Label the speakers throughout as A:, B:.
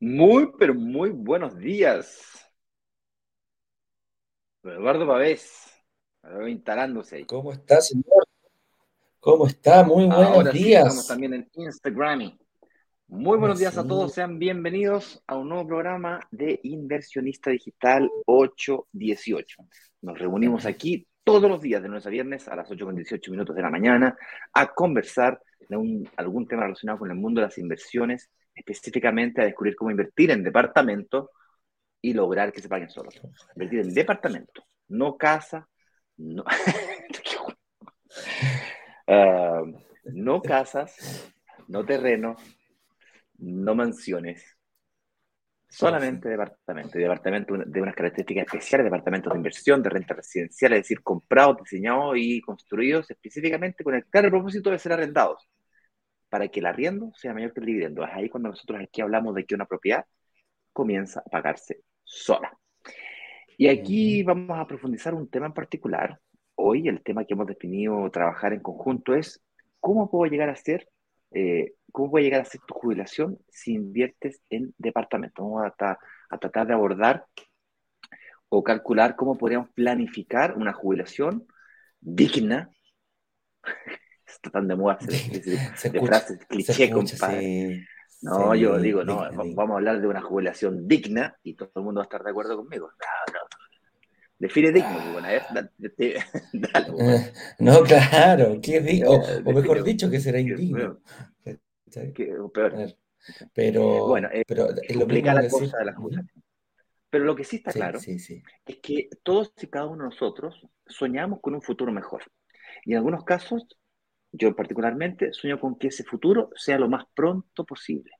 A: Muy, pero muy buenos días. Eduardo Pavés, instalándose ahí.
B: ¿Cómo está, señor? ¿Cómo está? Muy buenos días.
A: estamos también en Instagram. Muy buenos días a todos, sean bienvenidos a un nuevo programa de Inversionista Digital 818. Nos reunimos aquí todos los días, de lunes a viernes, a las 8.18 minutos de la mañana, a conversar de algún tema relacionado con el mundo de las inversiones específicamente a descubrir cómo invertir en departamento y lograr que se paguen solos. Invertir en departamento, no casa, no, ah, no casas, no terrenos, no mansiones, solamente departamento. Y departamento de unas características especiales, departamentos de inversión, de renta residencial, es decir, comprados, diseñados y construidos específicamente con el claro propósito de ser arrendados para que el arriendo sea mayor que el dividendo. Es ahí cuando nosotros aquí hablamos de que una propiedad comienza a pagarse sola. Y aquí vamos a profundizar un tema en particular. Hoy el tema que hemos definido trabajar en conjunto es cómo puedo llegar a ser, eh, cómo puede llegar a ser tu jubilación si inviertes en departamento. Vamos a, a tratar de abordar o calcular cómo podríamos planificar una jubilación digna está tan de moda de, frases cliché, compadre. No, yo digo, no, vamos a hablar de una jubilación digna y todo el mundo va a estar de acuerdo conmigo. No, no. Define digno, ah. bueno, a ver,
B: dale, eh, No, claro, ¿qué es digno? O, mejor dicho, que será indigno.
A: peor.
B: Pero,
A: bueno, eh, pero es lo la cosa de la jubilación. Pero lo que sí está claro es que todos y cada uno de nosotros soñamos con un futuro mejor. Y en algunos casos yo particularmente sueño con que ese futuro sea lo más pronto posible.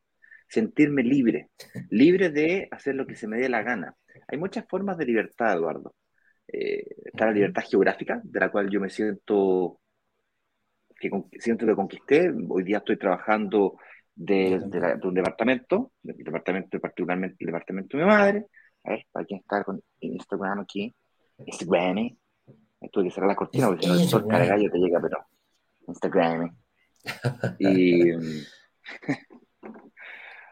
A: Sentirme libre, libre de hacer lo que se me dé la gana. Hay muchas formas de libertad, Eduardo. Eh, está la libertad geográfica, de la cual yo me siento que, siento que conquisté. Hoy día estoy trabajando de, un departamento, del departamento, particularmente el departamento de mi madre. A ver, para quien está con Instagram aquí, Instagram. Tuve que cerrar la cortina porque si no el sol gallo te llega, pero Instagram. Y,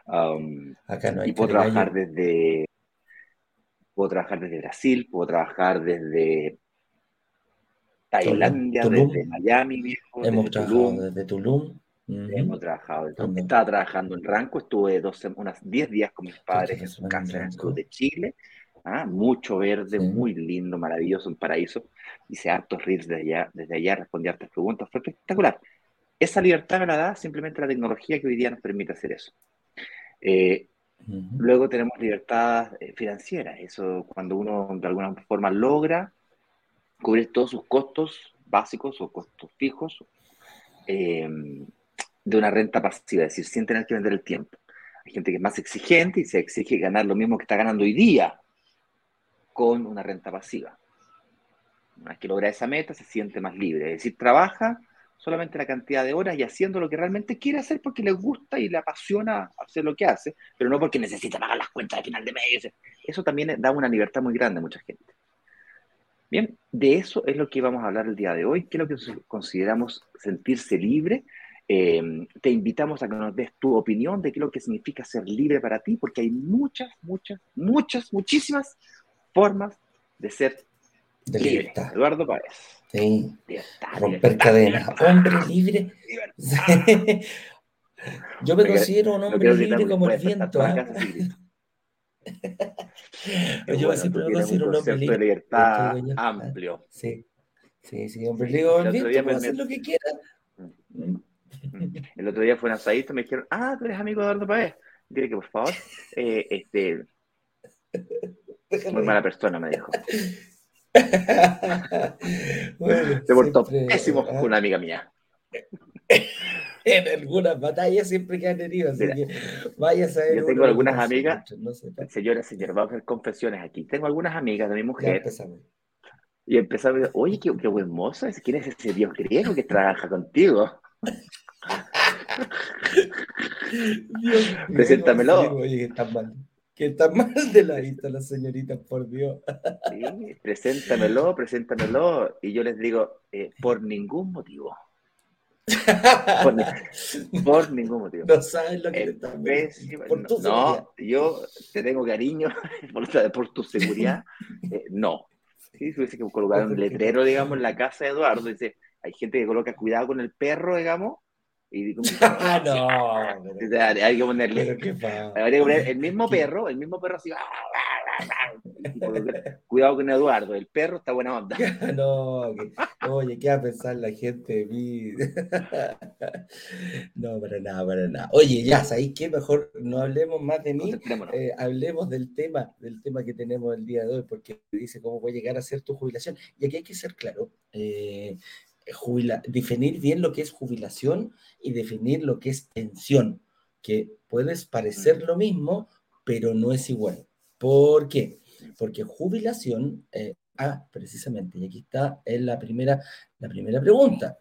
A: um, y puedo trabajar desde puedo trabajar desde Brasil, puedo trabajar desde Tailandia, desde Miami,
B: Hemos trabajado desde Tulum.
A: Hemos trabajado. Estaba trabajando en Ranco, estuve dos, unas 10 días con mis padres en su casa en el sur de Chile. ¿Ah? Mucho verde, muy lindo, maravilloso, un paraíso. Hice hartos reels desde allá, desde allá, respondí hartas preguntas, fue espectacular. Esa libertad me la da simplemente la tecnología que hoy día nos permite hacer eso. Eh, luego tenemos libertad eh, financiera, eso cuando uno de alguna forma logra cubrir todos sus costos básicos o costos fijos eh, de una renta pasiva, es decir, sin tener que vender el tiempo. Hay gente que es más exigente y se exige ganar lo mismo que está ganando hoy día con una renta pasiva. Una vez que logra esa meta, se siente más libre. Es decir, trabaja solamente la cantidad de horas y haciendo lo que realmente quiere hacer porque le gusta y le apasiona hacer lo que hace, pero no porque necesita pagar las cuentas de final de mes. Eso también da una libertad muy grande a mucha gente. Bien, de eso es lo que vamos a hablar el día de hoy, qué es lo que consideramos sentirse libre. Eh, te invitamos a que nos des tu opinión de qué es lo que significa ser libre para ti, porque hay muchas, muchas, muchas, muchísimas formas de ser de libertad. Eduardo Páez.
B: Sí. Romper cadenas. Hombre libre. Yo me considero un hombre libre como el viento. ¿ah?
A: Yo siempre me considero un hombre libre. de libertad amplio.
B: Sí. Sí, sí, hombre libre como el viento. Puedo hacer lo que quiera.
A: El otro día fue un asadito y me dijeron, ah, tú eres amigo de Eduardo Paez. Dile que por favor, eh, este, muy mala persona, me dijo. Se portó pésimo con una amiga mía.
B: en algunas batallas siempre quedan heridos, así que vaya a saber.
A: Yo tengo algunas amigas, señora, señora, vamos a hacer confesiones aquí. Tengo algunas amigas de mi mujer Y empezaba a decir, oye, qué, qué buen mozo, ¿quién es ese dios griego que trabaja contigo? Preséntamelo.
B: oye, que mal. Que está mal de la vista la señorita, por Dios.
A: Sí, preséntamelo, preséntamelo. Y yo les digo, eh, por ningún motivo. Por, ningún motivo.
B: No sabes lo que
A: eh, por tu no, yo te tengo cariño por, tu seguridad. Eh, no. Sí, si que colocar un letrero, digamos, en la casa de Eduardo, dice, hay gente que coloca cuidado con el perro, digamos, y
B: ah, no,
A: hay que ponerle, habría que poner el mismo perro, el mismo perro así, cuidado con Eduardo, el perro está buena onda.
B: no, oye, ¿qué va a pensar la gente de mí? no, para nada, para nada. Oye, ya, ¿sabéis qué? Mejor no hablemos más de mí, eh, hablemos del tema, del tema que tenemos el día de hoy, porque dice cómo puede llegar a ser tu jubilación. Y aquí hay que ser claro, eh, definir bien lo que es jubilación y definir lo que es pensión, que puedes parecer lo mismo, pero no es igual. ¿Por qué? Porque jubilación, eh, ah, precisamente, y aquí está en la primera, la primera pregunta.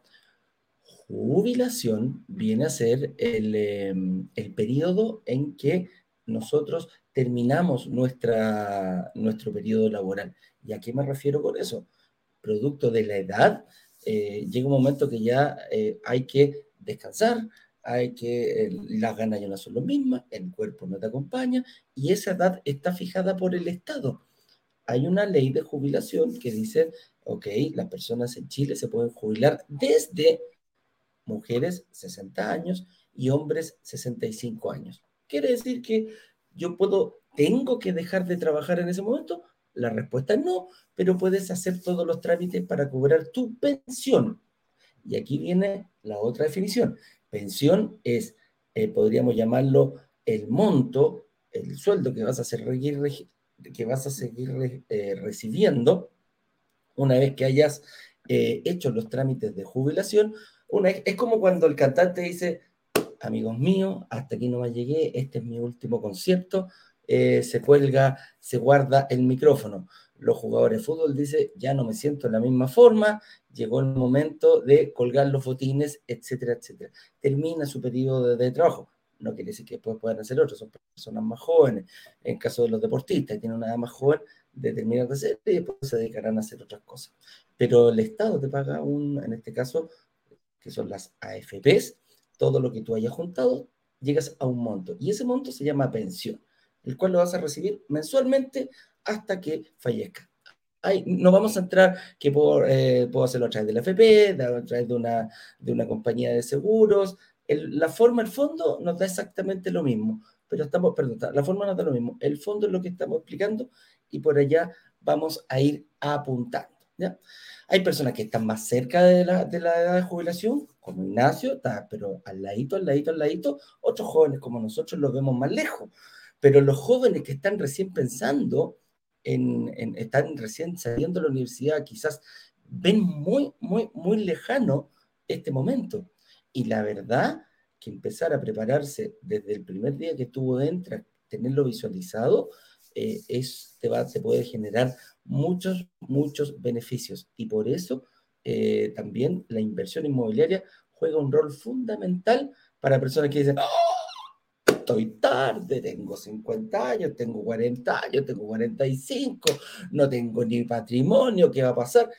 B: Jubilación viene a ser el, em, el periodo en que nosotros terminamos nuestra, nuestro periodo laboral. ¿Y a qué me refiero con eso? Producto de la edad eh, llega un momento que ya eh, hay que descansar, hay que, las ganas ya no son las mismas, el cuerpo no te acompaña y esa edad está fijada por el Estado. Hay una ley de jubilación que dice, ok, las personas en Chile se pueden jubilar desde mujeres 60 años y hombres 65 años. Quiere decir que yo puedo, tengo que dejar de trabajar en ese momento, la respuesta es no, pero puedes hacer todos los trámites para cobrar tu pensión. Y aquí viene la otra definición. Pensión es, eh, podríamos llamarlo, el monto, el sueldo que vas a seguir, que vas a seguir eh, recibiendo una vez que hayas eh, hecho los trámites de jubilación. Una, es como cuando el cantante dice, amigos míos, hasta aquí no me llegué, este es mi último concierto, eh, se cuelga, se guarda el micrófono. Los jugadores de fútbol dicen, ya no me siento de la misma forma, llegó el momento de colgar los botines, etcétera, etcétera. Termina su periodo de, trabajo. No quiere decir que después puedan hacer otros, son personas más jóvenes. En caso de los deportistas, tienen una edad más joven, determinan de hacer y después se dedicarán a hacer otras cosas. Pero el Estado te paga un, en este caso, que son las AFPs, todo lo que tú hayas juntado, llegas a un monto. Y ese monto se llama pensión el cual lo vas a recibir mensualmente hasta que fallezca. no vamos a entrar que eh, puedo hacerlo a través de la FP, a través de una, de una compañía de seguros. la forma, el fondo nos da exactamente lo mismo, pero estamos, perdón, la forma nos da lo mismo. El fondo es lo que estamos explicando y por allá vamos a ir apuntando. Hay personas que están más cerca de la, de la edad de jubilación, como Ignacio, está, pero al ladito, al ladito, al ladito. Otros jóvenes como nosotros los vemos más lejos. Pero los jóvenes que están recién pensando, en, están recién saliendo de la universidad, quizás ven muy, muy, muy lejano este momento. Y la verdad que empezar a prepararse desde el primer día que estuvo dentro, tenerlo visualizado, eh, te, va, te puede generar muchos, muchos beneficios. Y por eso eh, también la inversión inmobiliaria juega un rol fundamental para personas que dicen, estoy tarde, tengo 50 años, tengo 40 años, tengo 45, no tengo ni patrimonio, ¿qué va a pasar?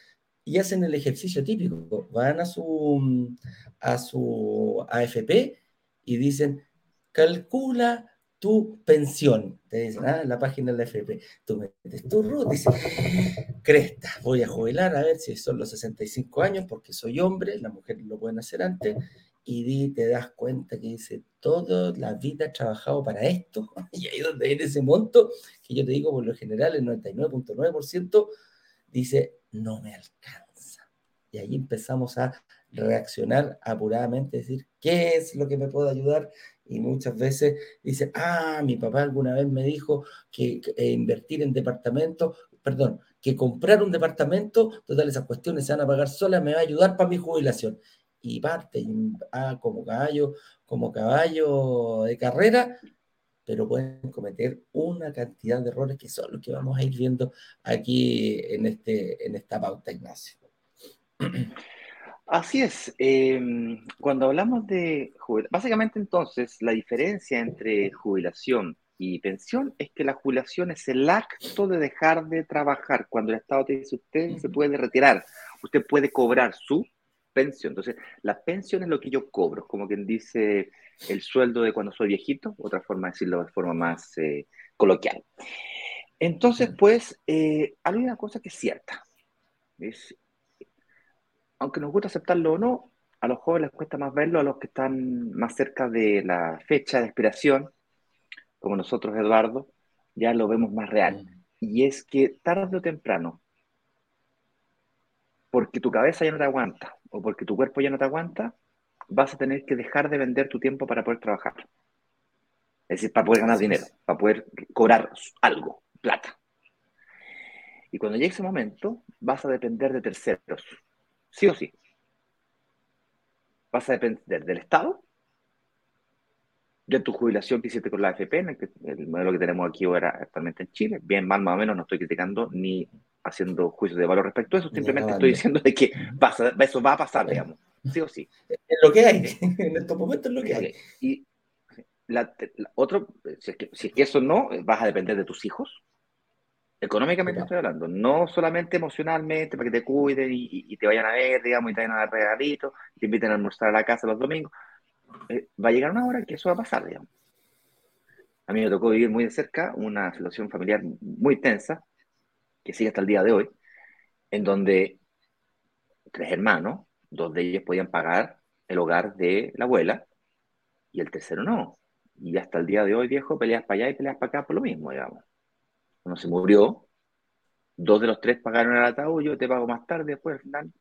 B: Y hacen el ejercicio típico, van a su, a su AFP y dicen, calcula tu pensión. Te dicen, ah, en la página de la AFP. Tú metes tu RUT, dices, cresta, voy a jubilar a ver si son los 65 años porque soy hombre, las mujeres lo pueden hacer antes, y te das cuenta que dice, toda la vida he trabajado para esto, y ahí donde viene ese monto, que yo te digo, por lo general, el 99.9% dice, no me alcanza. Y ahí empezamos a reaccionar apuradamente, decir, ¿qué es lo que me puede ayudar? Y muchas veces dice, ah, mi papá alguna vez me dijo que, eh, invertir en departamentos, perdón, que comprar un departamento, todas esas cuestiones se van a pagar solas, me va a ayudar para mi jubilación y parte ah, como caballo, como caballo de carrera, pero pueden cometer una cantidad de errores que son los que vamos a ir viendo aquí en, este, en esta pauta, Ignacio.
A: Así es. Em, cuando hablamos de jubilación, básicamente entonces la diferencia entre jubilación y pensión es que la jubilación es el acto de dejar de trabajar. Cuando el Estado te dice usted se puede retirar, usted puede cobrar su pensión. Entonces, la pensión es lo que yo cobro, como quien dice el sueldo de cuando soy viejito, otra forma de decirlo de forma más eh, coloquial. Entonces, pues, eh, hay una cosa que es cierta. Es, aunque nos gusta aceptarlo o no, a los jóvenes les cuesta más verlo, a los que están más cerca de la fecha de expiración, como nosotros, Eduardo, ya lo vemos más real. Y es que tarde o temprano, porque tu cabeza ya no te aguanta o porque tu cuerpo ya no te aguanta, vas a tener que dejar de vender tu tiempo para poder trabajar. Es decir, para poder ganar dinero, para poder cobrar algo, plata. Y cuando llegue ese momento, vas a depender de terceros, sí o sí. Vas a depender del Estado, de tu jubilación que hiciste con la AFP, el, modelo que tenemos aquí ahora actualmente en Chile, bien, mal, más o menos, no estoy criticando ni haciendo juicios de valor respecto a eso, simplemente estoy diciendo de que eso va a pasar, digamos, sí o sí.
B: Es lo que hay, en estos momentos es lo que hay.
A: Y otro, si es, que, si es que eso no, vas a depender de tus hijos, Económicamente estoy hablando, no solamente emocionalmente, para que te cuiden y, te vayan a ver, digamos, y te vayan a dar regalitos, te inviten a almorzar a la casa los domingos. Eh, va a llegar una hora que eso va a pasar, digamos. A mí me tocó vivir muy de cerca una situación familiar muy tensa, que sigue hasta el día de hoy, en donde tres hermanos, dos de ellos podían pagar el hogar de la abuela y el tercero no. Y hasta el día de hoy, viejo, peleas para allá y peleas para acá por lo mismo, digamos uno se murió, dos de los tres pagaron el ataúd, yo te pago más tarde, después al final.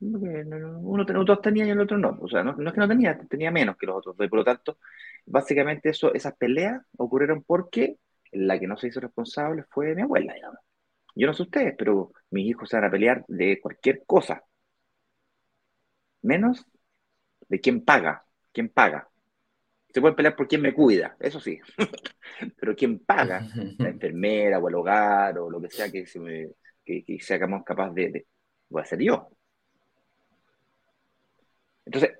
A: Uno, dos tenía y el otro no. O sea, no, es que no tenía, tenía menos que los otros dos. Y por lo tanto, básicamente eso, esas peleas ocurrieron porque la que no se hizo responsable fue mi abuela, digamos. Yo no sé ustedes, pero mis hijos se van a pelear de cualquier cosa. Menos de quién paga. ¿Quién paga? Se pueden pelear por quién me cuida, eso sí. Pero quién paga, la enfermera o el hogar o lo que sea que, se me, que, seamos capaz de, voy a ser yo. Entonces,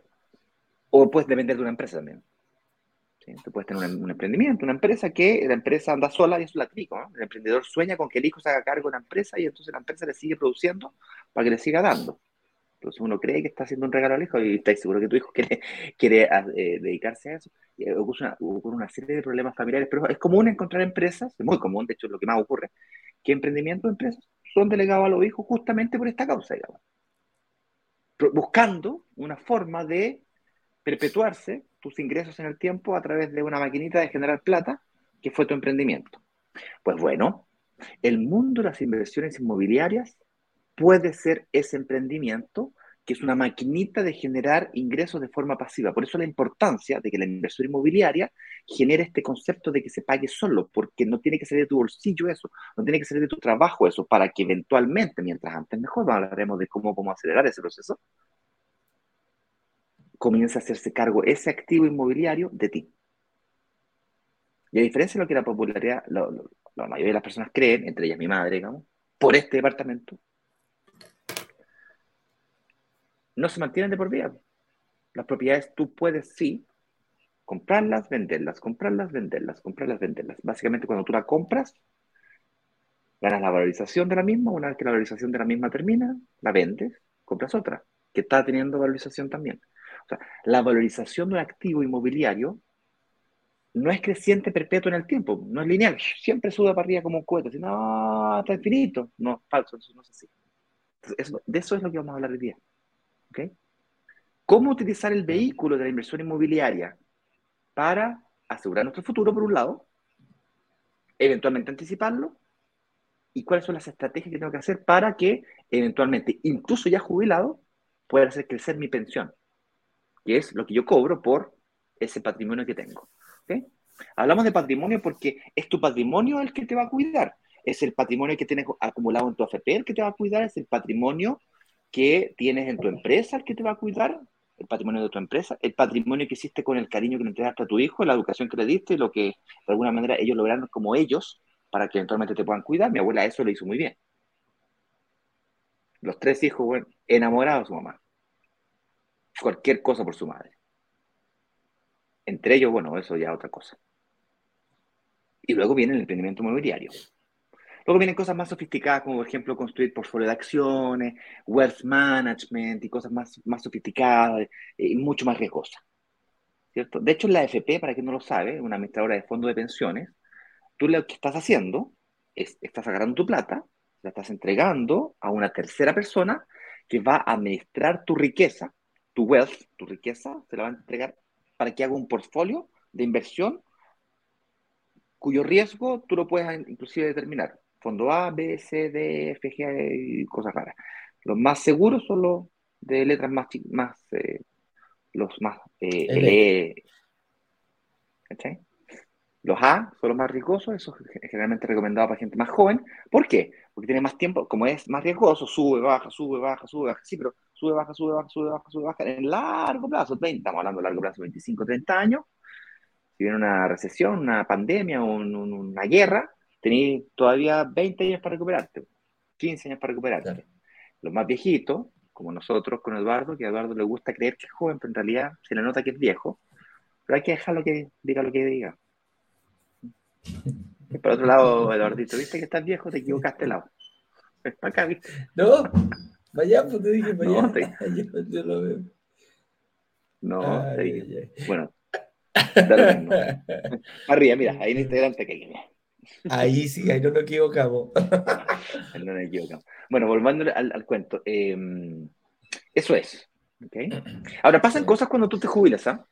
A: o puedes depender de una empresa también. Tú puedes tener un, emprendimiento, una empresa que la empresa anda sola y es la trico. El emprendedor sueña con que el hijo se haga cargo de una empresa y entonces la empresa le sigue produciendo para que le siga dando. Entonces uno cree que está haciendo un regalo al hijo y está seguro que tu hijo quiere, ah, eh, dedicarse a eso. Y ocurre una, una, serie de problemas familiares, pero es común encontrar empresas, es muy común, de hecho es lo que más ocurre, que emprendimientos de empresas son delegados a los hijos justamente por esta causa, digamos. Buscando una forma de perpetuarse tus ingresos en el tiempo a través de una maquinita de generar plata que fue tu emprendimiento. Pues bueno, el mundo de las inversiones inmobiliarias puede ser ese emprendimiento que es una maquinita de generar ingresos de forma pasiva. Por eso la importancia de que la inversión inmobiliaria genere este concepto de que se pague solo, porque no tiene que salir de tu bolsillo eso, no tiene que salir de tu trabajo eso, para que eventualmente, mientras antes mejor, hablaremos de cómo, cómo acelerar ese proceso, comienza a hacerse cargo ese activo inmobiliario de ti. Y a diferencia de lo que la popularidad, la mayoría de las personas creen, entre ellas mi madre, digamos, por este departamento, no se mantienen de por vida. Las propiedades tú puedes, sí, comprarlas, venderlas, comprarlas, venderlas, comprarlas, venderlas. Básicamente cuando tú la compras, ganas la valorización de la misma, una vez que la valorización de la misma termina, la vendes, compras otra, que está teniendo valorización también. La valorización de un activo inmobiliario no es creciente perpetuo en el tiempo, no es lineal, siempre sube para arriba como un cohete, sino no, está infinito. No, falso, eso no es así. de eso es lo que vamos a hablar hoy día. ¿Cómo utilizar el vehículo de la inversión inmobiliaria para asegurar nuestro futuro, por un lado, eventualmente anticiparlo, y cuáles son las estrategias que tengo que hacer para que eventualmente, incluso ya jubilado, pueda hacer crecer mi pensión, que es lo que yo cobro por ese patrimonio que tengo. Hablamos de patrimonio porque es tu patrimonio el que te va a cuidar, es el patrimonio que tienes acumulado en tu AFP el que te va a cuidar, es el patrimonio que tienes en tu empresa el que te va a cuidar, el patrimonio de tu empresa, el patrimonio que hiciste con el cariño que le entregaste a tu hijo, la educación que le diste, lo que de alguna manera ellos lograron como ellos para que eventualmente te puedan cuidar. Mi abuela eso lo hizo muy bien. Los tres hijos, bueno, enamorados de su mamá. Cualquier cosa por su madre. Entre ellos, bueno, eso ya es otra cosa. Y luego viene el emprendimiento inmobiliario. Luego vienen cosas más sofisticadas, como por ejemplo construir portfolio de acciones, wealth management y cosas más, más sofisticadas eh, y mucho más riesgosas. ¿cierto? De hecho, la FP, para quien no lo sabe, una administradora de fondos de pensiones, tú lo que estás haciendo es, estás agarrando tu plata, la estás entregando a una tercera persona que va a administrar tu riqueza, tu wealth, tu riqueza, se la va a entregar para que haga un portfolio de inversión cuyo riesgo tú lo puedes inclusive determinar fondo A, B, C, D, F, G y cosas raras. Los más seguros son los de letras más, más eh, los más eh, L. E. Los A son los más riesgosos, eso es generalmente recomendado para gente más joven. ¿Por qué? Porque tiene más tiempo, como es más riesgoso, sube, baja, sube, baja, sube, baja. Sí, pero sube, baja, sube, baja, sube, baja, sube, baja. En largo plazo, 30, estamos hablando de largo plazo, 25, 30 años. Si viene una recesión, una pandemia, una guerra, tenéis todavía 20 años para recuperarte, 15 años para recuperarte. Los más viejitos, como nosotros con Eduardo, que a Eduardo le gusta creer que es joven, pero en realidad se le nota que es viejo, pero hay que dejarlo que diga lo que diga. Y por otro lado, Eduardito, viste que estás viejo, te equivocaste lado. Acá, ¿viste?
B: No, vaya, pues te dije, vaya. No, te... yo, lo veo.
A: No, te dije. Bueno, dale Arriba, mira, ahí en Instagram te caí.
B: Ahí sí, ahí no nos equivocamos.
A: ahí no nos equivocamos. Bueno, volviendo al, cuento. Em, eso es. ¿okay? Ahora, pasan cosas cuando tú te jubilas, ¿ah?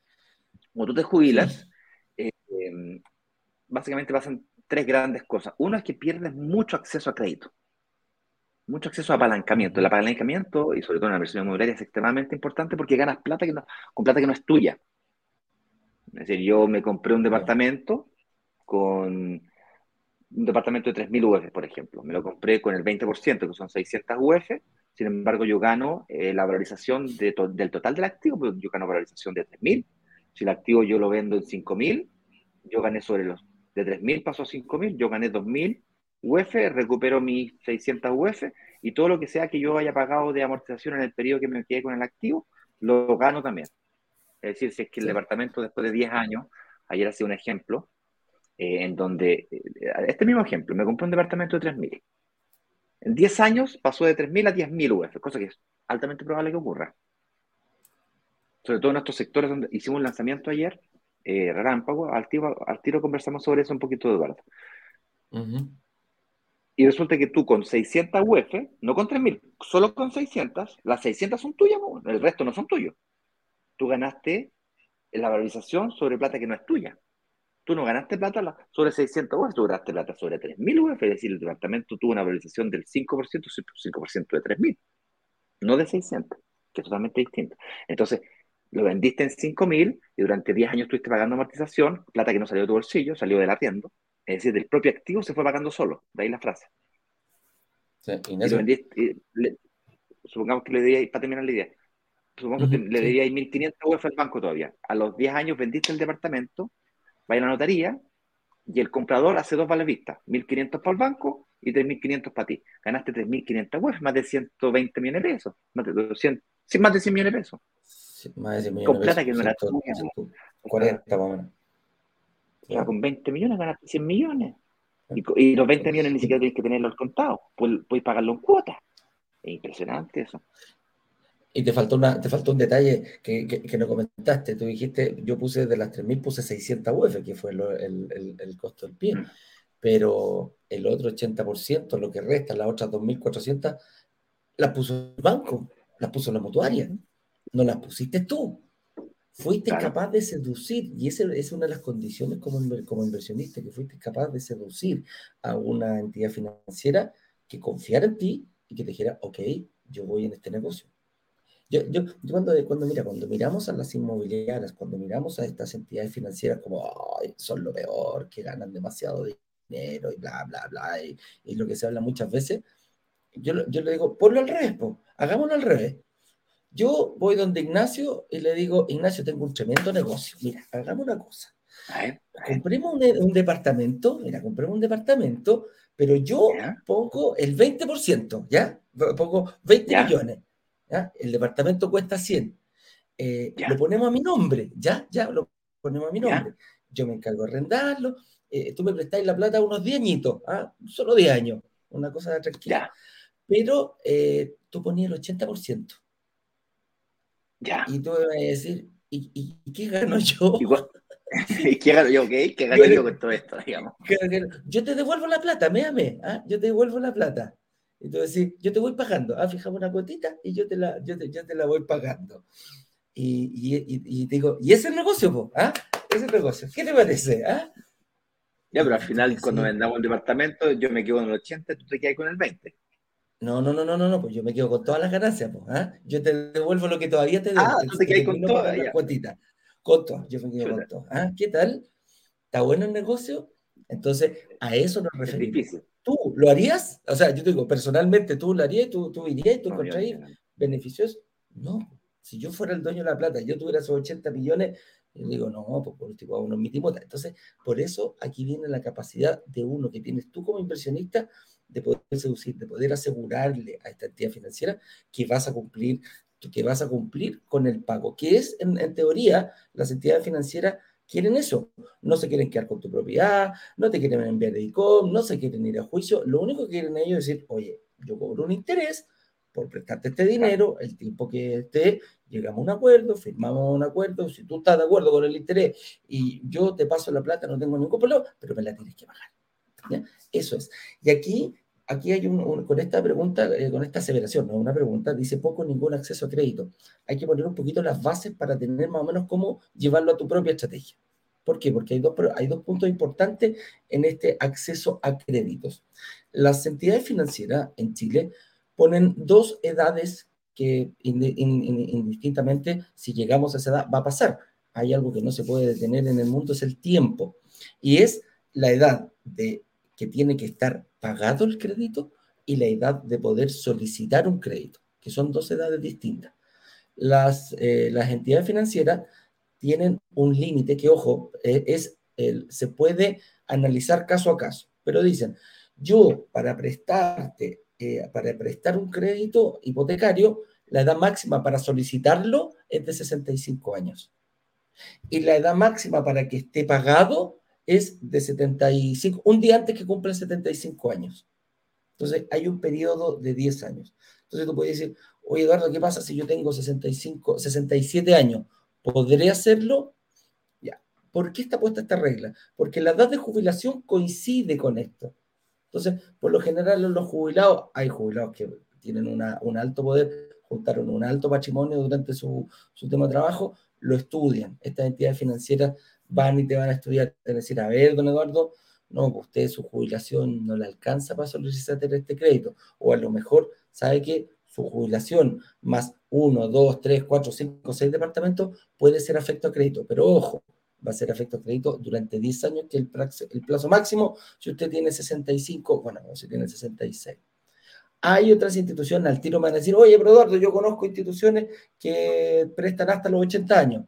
A: Cuando tú te jubilas, em, básicamente pasan tres grandes cosas. Uno es que pierdes mucho acceso a crédito. Mucho acceso a apalancamiento. El apalancamiento, y sobre todo en la inversión inmobiliaria, es extremadamente importante porque ganas plata que no, con plata que no es tuya. Es decir, yo me compré un departamento con un departamento de 3.000 UF, por ejemplo. Me lo compré con el 20%, que son 600 UF. Sin embargo, yo gano eh, la valorización del total del activo, pues yo gano valorización de 3.000. Si el activo yo lo vendo en 5.000, yo gané sobre los... De 3.000 paso a 5.000, yo gané 2.000 UF, recupero mis 600 UF y todo lo que sea que yo haya pagado de amortización en el periodo que me quedé con el activo, lo gano también. Es decir, si es que el departamento después de 10 años, ayer hacía un ejemplo, eh, en donde, eh, este mismo ejemplo, me compré un departamento de 3.000. En 10 años pasó de 3.000 a 10.000 UF, cosa que es altamente probable que ocurra. Sobre todo en estos sectores donde hicimos un lanzamiento ayer, eh, relámpago, al tiro, al tiro conversamos sobre eso un poquito, Eduardo. Y resulta que tú con 600 UF, no con 3.000, solo con 600, las 600 son tuyas, el resto no son tuyos. Tú ganaste la valorización sobre plata que no es tuya. Tú no ganaste plata sobre 600 UF, tú ganaste plata sobre 3.000 UF, es decir, el departamento tuvo una valorización del 5%, 5% de 3.000, no de 600, que es totalmente distinto. Entonces, lo vendiste en 5.000 y durante 10 años estuviste pagando amortización, plata que no salió de tu bolsillo, salió de la tienda, es decir, del propio activo se fue pagando solo, de ahí la frase. Sí, y lo vendiste, supongamos que le debíais, para terminar la idea, supongamos que le debíais 1.500 UF al banco todavía. A los 10 años vendiste el departamento, vaya a la notaría y el comprador hace dos vales vistas, 1.500 para el banco y 3.500 para ti. Ganaste 3.500 web, más de 120 millones de pesos, más de 200, sí, más de 100 millones de pesos.
B: más de 100 millones con plata que no era tuya. 40 más o menos.
A: Con 20 millones ganaste 100 millones. Y, los 20 millones ni siquiera tienes que tenerlos contados, puedes, puedes pagarlo en cuotas. Es impresionante eso.
B: Y te faltó, una, te faltó un detalle que, que, no comentaste. Tú dijiste, yo puse de las 3.000, puse 600 UF, que fue el, el, el, costo del pie. Mm. Pero el otro 80%, lo que resta, las otras 2.400, las puso el banco, las puso la mutuaria. No las pusiste tú. Fuiste capaz de seducir, y esa es una de las condiciones como, como inversionista, que fuiste capaz de seducir a una entidad financiera que confiara en ti y que te dijera, ok, yo voy en este negocio yo, yo, cuando, cuando, mira, cuando miramos a las inmobiliarias, cuando miramos a estas entidades financieras como son lo peor, que ganan demasiado dinero y bla, bla, bla, y, y lo que se habla muchas veces, yo, yo le digo, ponlo al revés, hagámoslo al revés. Yo voy donde Ignacio y le digo, Ignacio, tengo un tremendo negocio. Mira, hagamos una cosa. Compremos un, departamento, mira, compremos un departamento, pero yo pongo el 20%, ¿ya? Pongo 20 millones. ¿ya? El departamento cuesta 100. Eh, lo ponemos a mi nombre, ¿ya? Ya, lo ponemos a mi nombre. Yo me encargo de arrendarlo. Eh, tú me prestáis la plata unos 10 añitos, ¿ah? solo 10 años, una cosa tranquila. Pero eh, tú ponías el 80%.
A: Ya.
B: Y tú me vas a decir, ¿y, qué gano yo?
A: ¿Y qué gano yo? ¿Qué, gano yo con todo esto, digamos?
B: Yo te devuelvo la plata, méame, ¿ah? yo te devuelvo la plata. Entonces, yo te voy pagando, ah, fijamos una cuotita y yo te la, yo te, yo te la voy pagando. Y, y, y, digo, ¿y ese es el negocio, ¿Ah? Ese es el negocio. ¿Qué te parece? ¿Ah?
A: Ya, pero al final, cuando vendamos el departamento, yo me quedo en el 80, tú te quedas con el 20.
B: No, no, no, no, no, no, pues yo me quedo con todas las ganancias, pues, ¿ah? Yo te devuelvo lo que todavía te debo.
A: Ah, tú te quedas con todas,
B: ya. Con todo, yo me quedo con todo. ¿Ah? ¿Qué tal? ¿Está bueno el negocio? Entonces, a eso nos referimos. Es difícil. ¿Tú lo harías? O sea, yo te digo, personalmente, ¿tú lo harías? ¿Tú, tú irías? ¿Tú no, beneficios? No. Si yo fuera el dueño de la plata yo tuviera esos 80 millones, yo digo, no, pues por último, uno mitimota. Entonces, por eso aquí viene la capacidad de uno que tienes tú como inversionista de poder seducir, de poder asegurarle a esta entidad financiera que vas a cumplir, que vas a cumplir con el pago, que es, en, teoría, las entidades financieras quieren eso. No se quieren quedar con tu propiedad, no te quieren enviar de ICOM, no se quieren ir a juicio. Lo único que quieren ellos es decir, oye, yo cobro un interés por prestarte este dinero, el tiempo que esté, llegamos a un acuerdo, firmamos un acuerdo, si tú estás de acuerdo con el interés y yo te paso la plata, no tengo ningún problema, pero me la tienes que pagar. Eso es. Y aquí, aquí hay un, con esta pregunta, eh, con esta aseveración, no una pregunta, dice poco ningún acceso a crédito. Hay que poner un poquito las bases para tener más o menos cómo llevarlo a tu propia estrategia. ¿Por qué? Porque hay dos, hay dos puntos importantes en este acceso a créditos. Las entidades financieras en Chile ponen dos edades que indistintamente, si llegamos a esa edad, va a pasar. Hay algo que no se puede detener en el mundo, es el tiempo. Y es la edad de que tiene que estar pagado el crédito y la edad de poder solicitar un crédito, que son dos edades distintas. Las, eh, las entidades financieras tienen un límite que, ojo, eh, es se puede analizar caso a caso, pero dicen, yo para prestarte, eh, para prestar un crédito hipotecario, la edad máxima para solicitarlo es de 65 años. Y la edad máxima para que esté pagado es de 75, un día antes que cumplen 75 años. Entonces, hay un periodo de 10 años. Entonces, tú puedes decir, oye, Eduardo, ¿qué pasa si yo tengo 65, 67 años? ¿Podré hacerlo? Ya. ¿Por qué está puesta esta regla? Porque la edad de jubilación coincide con esto. Entonces, por lo general, los jubilados, hay jubilados que tienen una, un alto poder, juntaron un alto patrimonio durante su, su tema de trabajo, lo estudian. Estas entidades financieras van y te van a estudiar, te van a decir, a ver, don Eduardo, no, pues usted su jubilación no le alcanza para solicitar este crédito, o a lo mejor sabe que su jubilación más uno, dos, tres, cuatro, cinco, seis departamentos puede ser afecto a crédito, pero ojo, va a ser afecto a crédito durante 10 años, que el el plazo máximo, si usted tiene 65, bueno, si tiene 66. Hay otras instituciones, al tiro me van a decir, oye, pero Eduardo, yo conozco instituciones que prestan hasta los 80 años.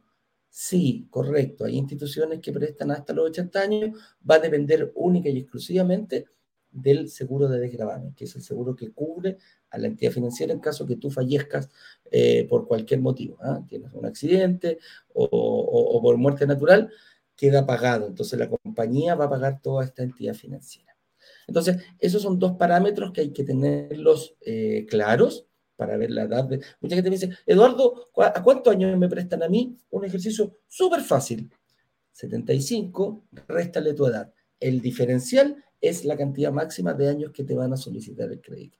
B: Sí, correcto. Hay instituciones que prestan hasta los 80 años. Va a depender única y exclusivamente del seguro de desgravamen, que es el seguro que cubre a la entidad financiera en caso que tú fallezcas eh, por cualquier motivo. ¿ah? Tienes un accidente o, por muerte natural, queda pagado. Entonces la compañía va a pagar toda esta entidad financiera. Entonces, esos son dos parámetros que hay que tenerlos eh, claros para ver la edad. De... Mucha gente me dice, Eduardo, ¿a cuántos años me prestan a mí? Un ejercicio súper fácil. 75, réstale tu edad. El diferencial es la cantidad máxima de años que te van a solicitar el crédito.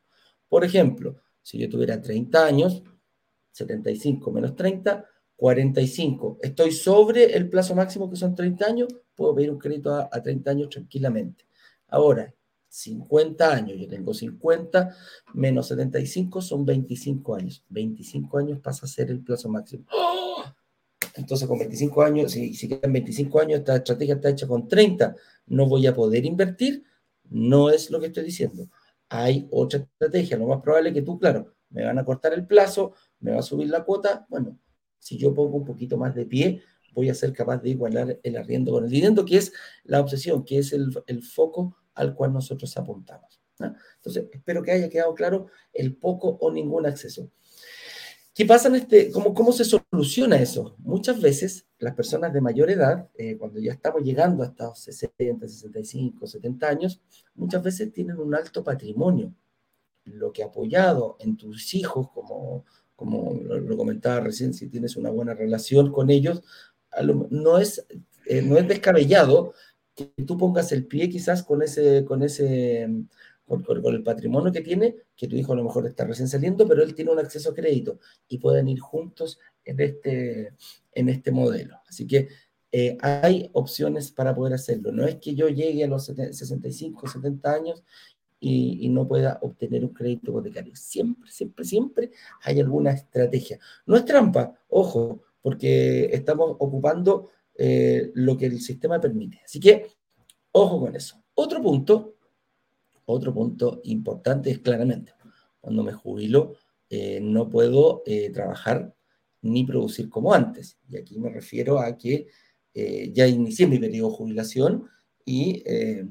B: Por ejemplo, si yo tuviera 30 años, 75 menos 30, 45. Estoy sobre el plazo máximo que son 30 años, puedo pedir un crédito a, a 30 años tranquilamente. Ahora, 50 años, yo tengo 50, menos 75 son 25 años. 25 años pasa a ser el plazo máximo. Entonces, con 25 años, si, si quedan 25 años, esta estrategia está hecha con 30, no voy a poder invertir. No es lo que estoy diciendo. Hay otra estrategia. Lo más probable es que tú, claro, me van a cortar el plazo, me va a subir la cuota, bueno, si yo pongo un poquito más de pie, voy a ser capaz de igualar el arriendo con el dividendo, que es la obsesión, que es el, el foco al cual nosotros apuntamos. Entonces, espero que haya quedado claro el poco o ningún acceso. ¿Qué pasa en este, cómo, cómo se soluciona eso? Muchas veces las personas de mayor edad, eh, cuando ya estamos llegando hasta los 60, 65, 70 años, muchas veces tienen un alto patrimonio. Lo que apoyado en tus hijos, como, como lo, comentaba recién, si tienes una buena relación con ellos, no es, eh, no es descabellado que tú pongas el pie quizás con ese, con ese, con, con, el patrimonio que tiene, que tu hijo a lo mejor está recién saliendo, pero él tiene un acceso a crédito y pueden ir juntos en este, en este modelo. Así que eh, hay opciones para poder hacerlo. No es que yo llegue a los 65, 70 años y, y, no pueda obtener un crédito hipotecario. Siempre, siempre, siempre hay alguna estrategia. No es trampa, ojo, porque estamos ocupando eh, lo que el sistema permite. Así que, ojo con eso. Otro punto, otro punto importante es claramente, cuando me jubilo, eh, no puedo eh, trabajar ni producir como antes. Y aquí me refiero a que ya inicié mi periodo de jubilación y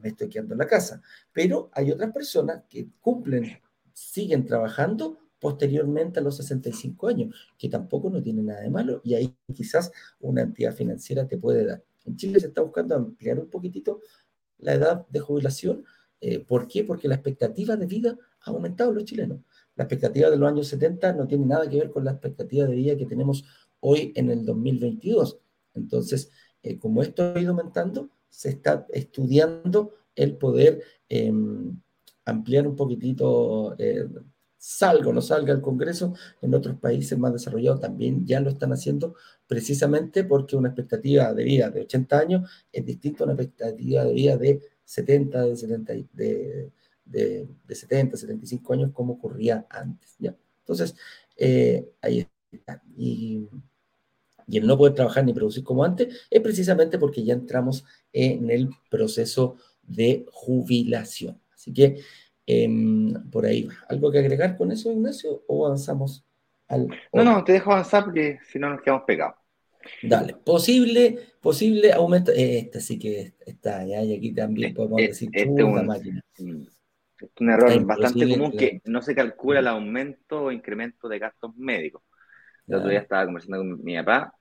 B: me estoy quedando en la casa. Pero hay otras personas que cumplen, siguen trabajando posteriormente a los 65 años, que tampoco no tiene nada de malo y ahí quizás una entidad financiera te puede dar. En Chile se está buscando ampliar un poquitito la edad de jubilación. Eh, ¿Por qué? Porque la expectativa de vida ha aumentado en los chilenos. La expectativa de los años 70 no tiene nada que ver con la expectativa de vida que tenemos hoy en el 2022. Entonces, eh, como esto ha ido aumentando, se está estudiando el poder em, ampliar un poquitito, eh, salga o no salga al Congreso, en otros países más desarrollados también ya lo están haciendo, precisamente porque una expectativa de vida de 80 años es distinta a una expectativa de vida de 70, de 70, de, de, de 70 75 años como ocurría antes. ¿ya? Entonces, eh, ahí está. Y, y el no poder trabajar ni producir como antes es precisamente porque ya entramos en el proceso de jubilación. Así que Em, por ahí ¿Algo que agregar con eso, Ignacio? ¿O avanzamos al.?
A: No, no, te dejo avanzar porque si no nos quedamos pegados.
B: Dale, posible, posible aumento. Este sí que está, ya, y aquí también podemos decir este
A: un, máquina. Es un error bastante común que no se calcula el aumento o incremento de gastos médicos. El otro día estaba conversando con mi papá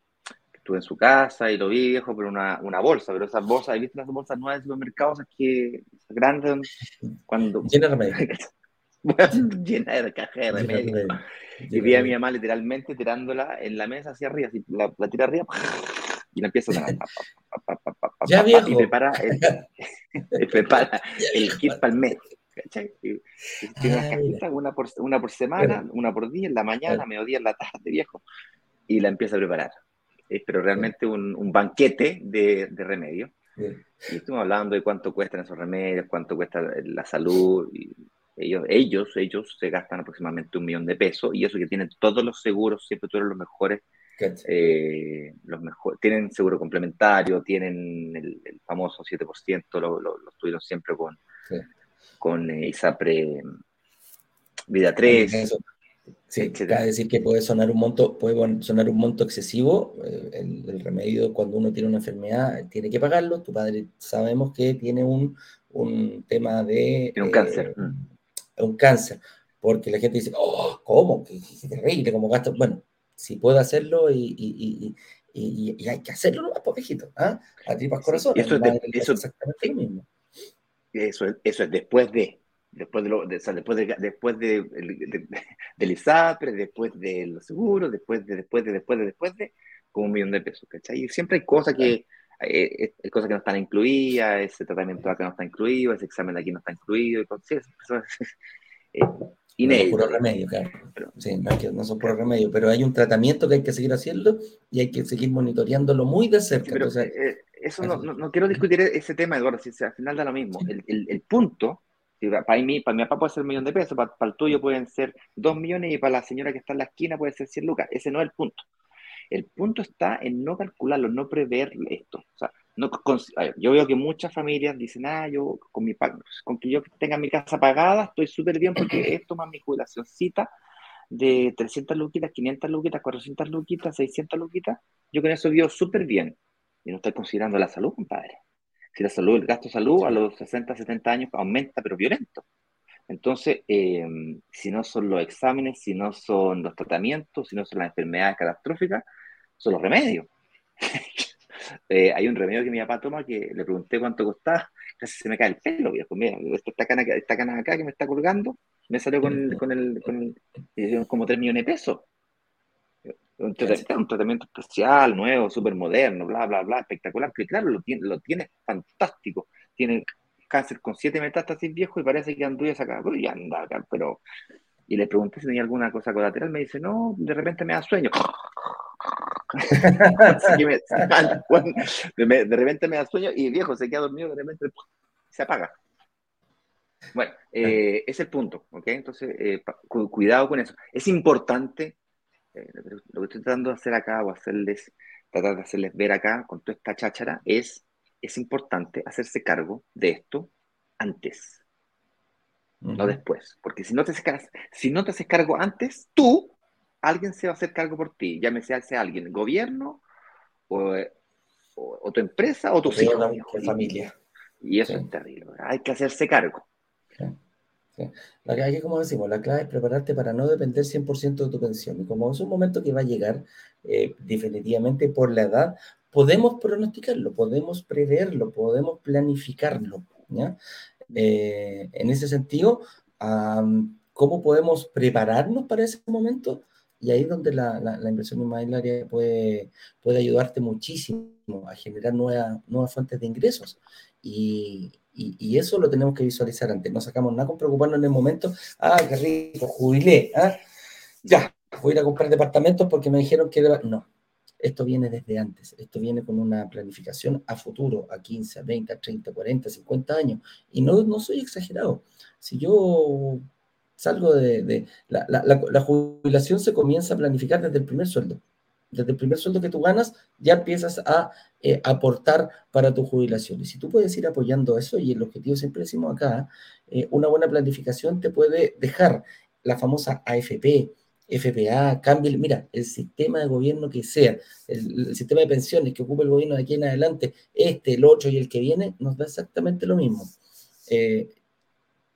A: estuve en su casa y lo vi viejo, pero una, una bolsa, pero esas bolsas, ¿has visto las bolsas nuevas de supermercados? Que grandes, cuando...
B: Llena de remedios.
A: llena de caja de remedios. Y vi a mi mamá literalmente tirándola en la mesa hacia arriba, así, la, la tira arriba y la empieza a sonar.
B: ya viejo.
A: Y prepara el, prepara el kit para el mes. Y, tiene unas cajitas, una por, una por semana, una por día, en la mañana, mediodía, en la tarde, viejo. Y la empieza a preparar pero realmente un, un banquete de, de remedios. Y estuvimos hablando de cuánto cuestan esos remedios, cuánto cuesta la salud. Y ellos, ellos, ellos se gastan aproximadamente un millón de pesos y eso que tienen todos los seguros, siempre tuvieron los mejores. Eh, los mejor, tienen seguro complementario, tienen el, famoso 7%, lo, lo, lo, tuvieron siempre con, con eh, ISAPRE Vida 3.
B: Sí, cabe decir que puede sonar un monto, puede sonar un monto excesivo. Eh, el, remedio cuando uno tiene una enfermedad tiene que pagarlo. Tu padre sabemos que tiene un, un tema de
A: un cáncer. Eh, mm.
B: Un cáncer. Porque la gente dice, oh, ¿cómo? Qué, terrible, ¿cómo gasto? Bueno, si puede hacerlo y, y, y, y, hay que hacerlo nomás, pobrecito, ¿ah? A tripas corazones.
A: eso, es eso, exactamente lo mismo. Eso eso es después de después de, lo, de, después de, después de, de, del ISAPRE, después de los seguros, después de, después de, después de, después de, como un millón de pesos, ¿cachai? Y siempre hay cosas que, eh, eh cosas que no están incluidas, ese tratamiento acá no está incluido, ese examen de aquí no está incluido, entonces, eso es
B: eh, inédito. No son remedio, claro. Pero, sí, no, que, no, son puro remedio, pero hay un tratamiento que hay que seguir haciendo y hay que seguir monitoreándolo muy de cerca.
A: pero,
B: entonces,
A: eh, eso no, no, no, quiero discutir ese tema, Eduardo, si, al final da lo mismo. El, el, el punto para mí, para mi papá puede ser un millón de pesos, para, el tuyo pueden ser dos millones y para la señora que está en la esquina puede ser 100 lucas. Ese no es el punto. El punto está en no calcularlo, no prever esto. O sea, no, yo veo que muchas familias dicen, ah, yo con, mi, con que yo tenga mi casa pagada estoy súper bien porque esto más mi jubilacióncita de 300 luquitas, 500 luquitas, 400 luquitas, 600 luquitas, yo con eso vivo súper bien. Y no estoy considerando la salud, compadre. Si la salud, el gasto de salud a los 60, 70 años aumenta, pero violento. Entonces, eh, si no son los exámenes, si no son los tratamientos, si no son las enfermedades catastróficas, son los remedios. Eh, hay un remedio que mi papá toma que le pregunté cuánto costaba, casi se me cae el pelo, viejo. Mira, esta cana, esta cana acá que me está colgando, me salió con, con el, con el, como 3 millones de pesos. Un, tratamiento especial, nuevo, súper moderno, bla, bla, bla, espectacular, que claro, lo tiene, lo tiene fantástico. Tiene cáncer con siete metástasis viejo y parece que anduve acá, y anda acá, pero... Y le pregunté si tenía alguna cosa colateral, me dice, no, de repente me da sueño. de, repente me da sueño y viejo se queda dormido, de repente se apaga. Bueno, eh, es el punto, ¿ok? Entonces, eh, cuidado con eso. Es importante, eh, lo que estoy tratando de hacer acá o hacerles, tratar de hacerles ver acá con toda esta cháchara es, es importante hacerse cargo de esto antes, no después. Porque si no, te haces, si no te haces cargo antes, tú alguien se va a hacer cargo por ti, llámese a ese alguien, gobierno, o, o, tu empresa, o tu
B: familia.
A: Y eso es terrible, hay que hacerse cargo.
B: La clave, como decimos, la clave es prepararte para no depender 100% de tu pensión. Y como es un momento que va a llegar, eh, definitivamente por la edad, podemos pronosticarlo, podemos preverlo, podemos planificarlo. Eh, en ese sentido, ¿cómo podemos prepararnos para ese momento? Y ahí es donde la, la, inversión inmobiliaria puede, puede ayudarte muchísimo a generar nuevas, nuevas fuentes de ingresos. Y, y, eso lo tenemos que visualizar antes. No sacamos nada con preocuparnos en el momento. Ah, qué rico, jubilé. ¿ah? Ya, voy a ir a comprar departamentos porque me dijeron que... No, esto viene desde antes. Esto viene con una planificación a futuro, a 15, a 20, a 30, 40, 50 años. Y no, no soy exagerado. Si yo Salgo de... la, jubilación se comienza a planificar desde el primer sueldo. Desde el primer sueldo que tú ganas, ya empiezas a eh, aportar para tu jubilación. Y si tú puedes ir apoyando eso, y el objetivo siempre decimos acá, eh, una buena planificación te puede dejar la famosa AFP, FPA, cambie, mira, el sistema de gobierno que sea, el, sistema de pensiones que ocupe el gobierno de aquí en adelante, este, el otro y el que viene, nos da exactamente lo mismo. Eh,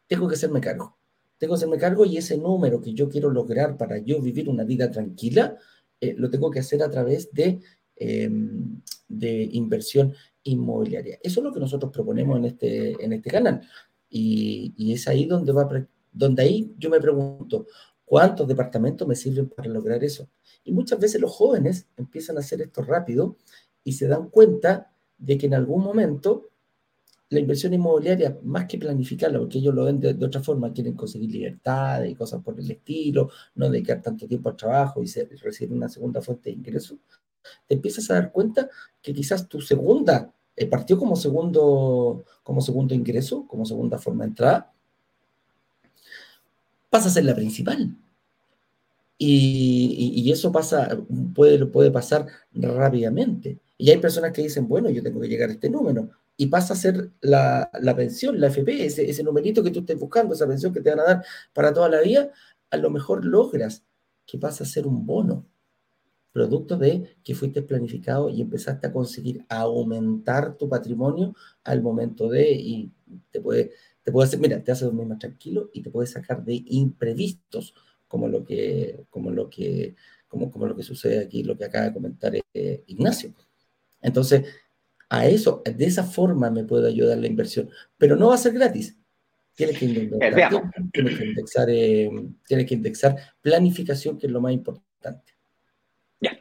B: tengo que hacerme cargo tengo que hacerme cargo y ese número que yo quiero lograr para yo vivir una vida tranquila, eh, lo tengo que hacer a través de, em, de inversión inmobiliaria. Eso es lo que nosotros proponemos en este, en este canal. Y, y es ahí donde, va, donde ahí yo me pregunto, ¿cuántos departamentos me sirven para lograr eso? Y muchas veces los jóvenes empiezan a hacer esto rápido y se dan cuenta de que en algún momento la inversión inmobiliaria, más que planificarla, porque ellos lo ven de, otra forma, quieren conseguir libertad y cosas por el estilo, no dedicar tanto tiempo al trabajo y recibir una segunda fuente de ingreso, te empiezas a dar cuenta que quizás tu segunda, eh, partió como segundo, como segundo ingreso, como segunda forma de entrada, pasa a ser la principal. Y, y, eso pasa, puede, puede pasar rápidamente. Y hay personas que dicen, bueno, yo tengo que llegar a este número, y pasa a ser la, pensión, la FP, ese, ese, numerito que tú estés buscando, esa pensión que te van a dar para toda la vida, a lo mejor logras que pasa a ser un bono, producto de que fuiste planificado y empezaste a conseguir aumentar tu patrimonio al momento de, y te puede, te puede hacer, mira, te hace dormir más tranquilo y te puede sacar de imprevistos, como lo que, como lo que, como, como lo que sucede aquí, lo que acaba de comentar eh, Ignacio. Entonces, a eso, de esa forma me puede ayudar la inversión, pero no va a ser gratis. Tienes que, indexar, tienes que indexar, eh, tienes que indexar planificación, que es lo más importante.
A: Ya,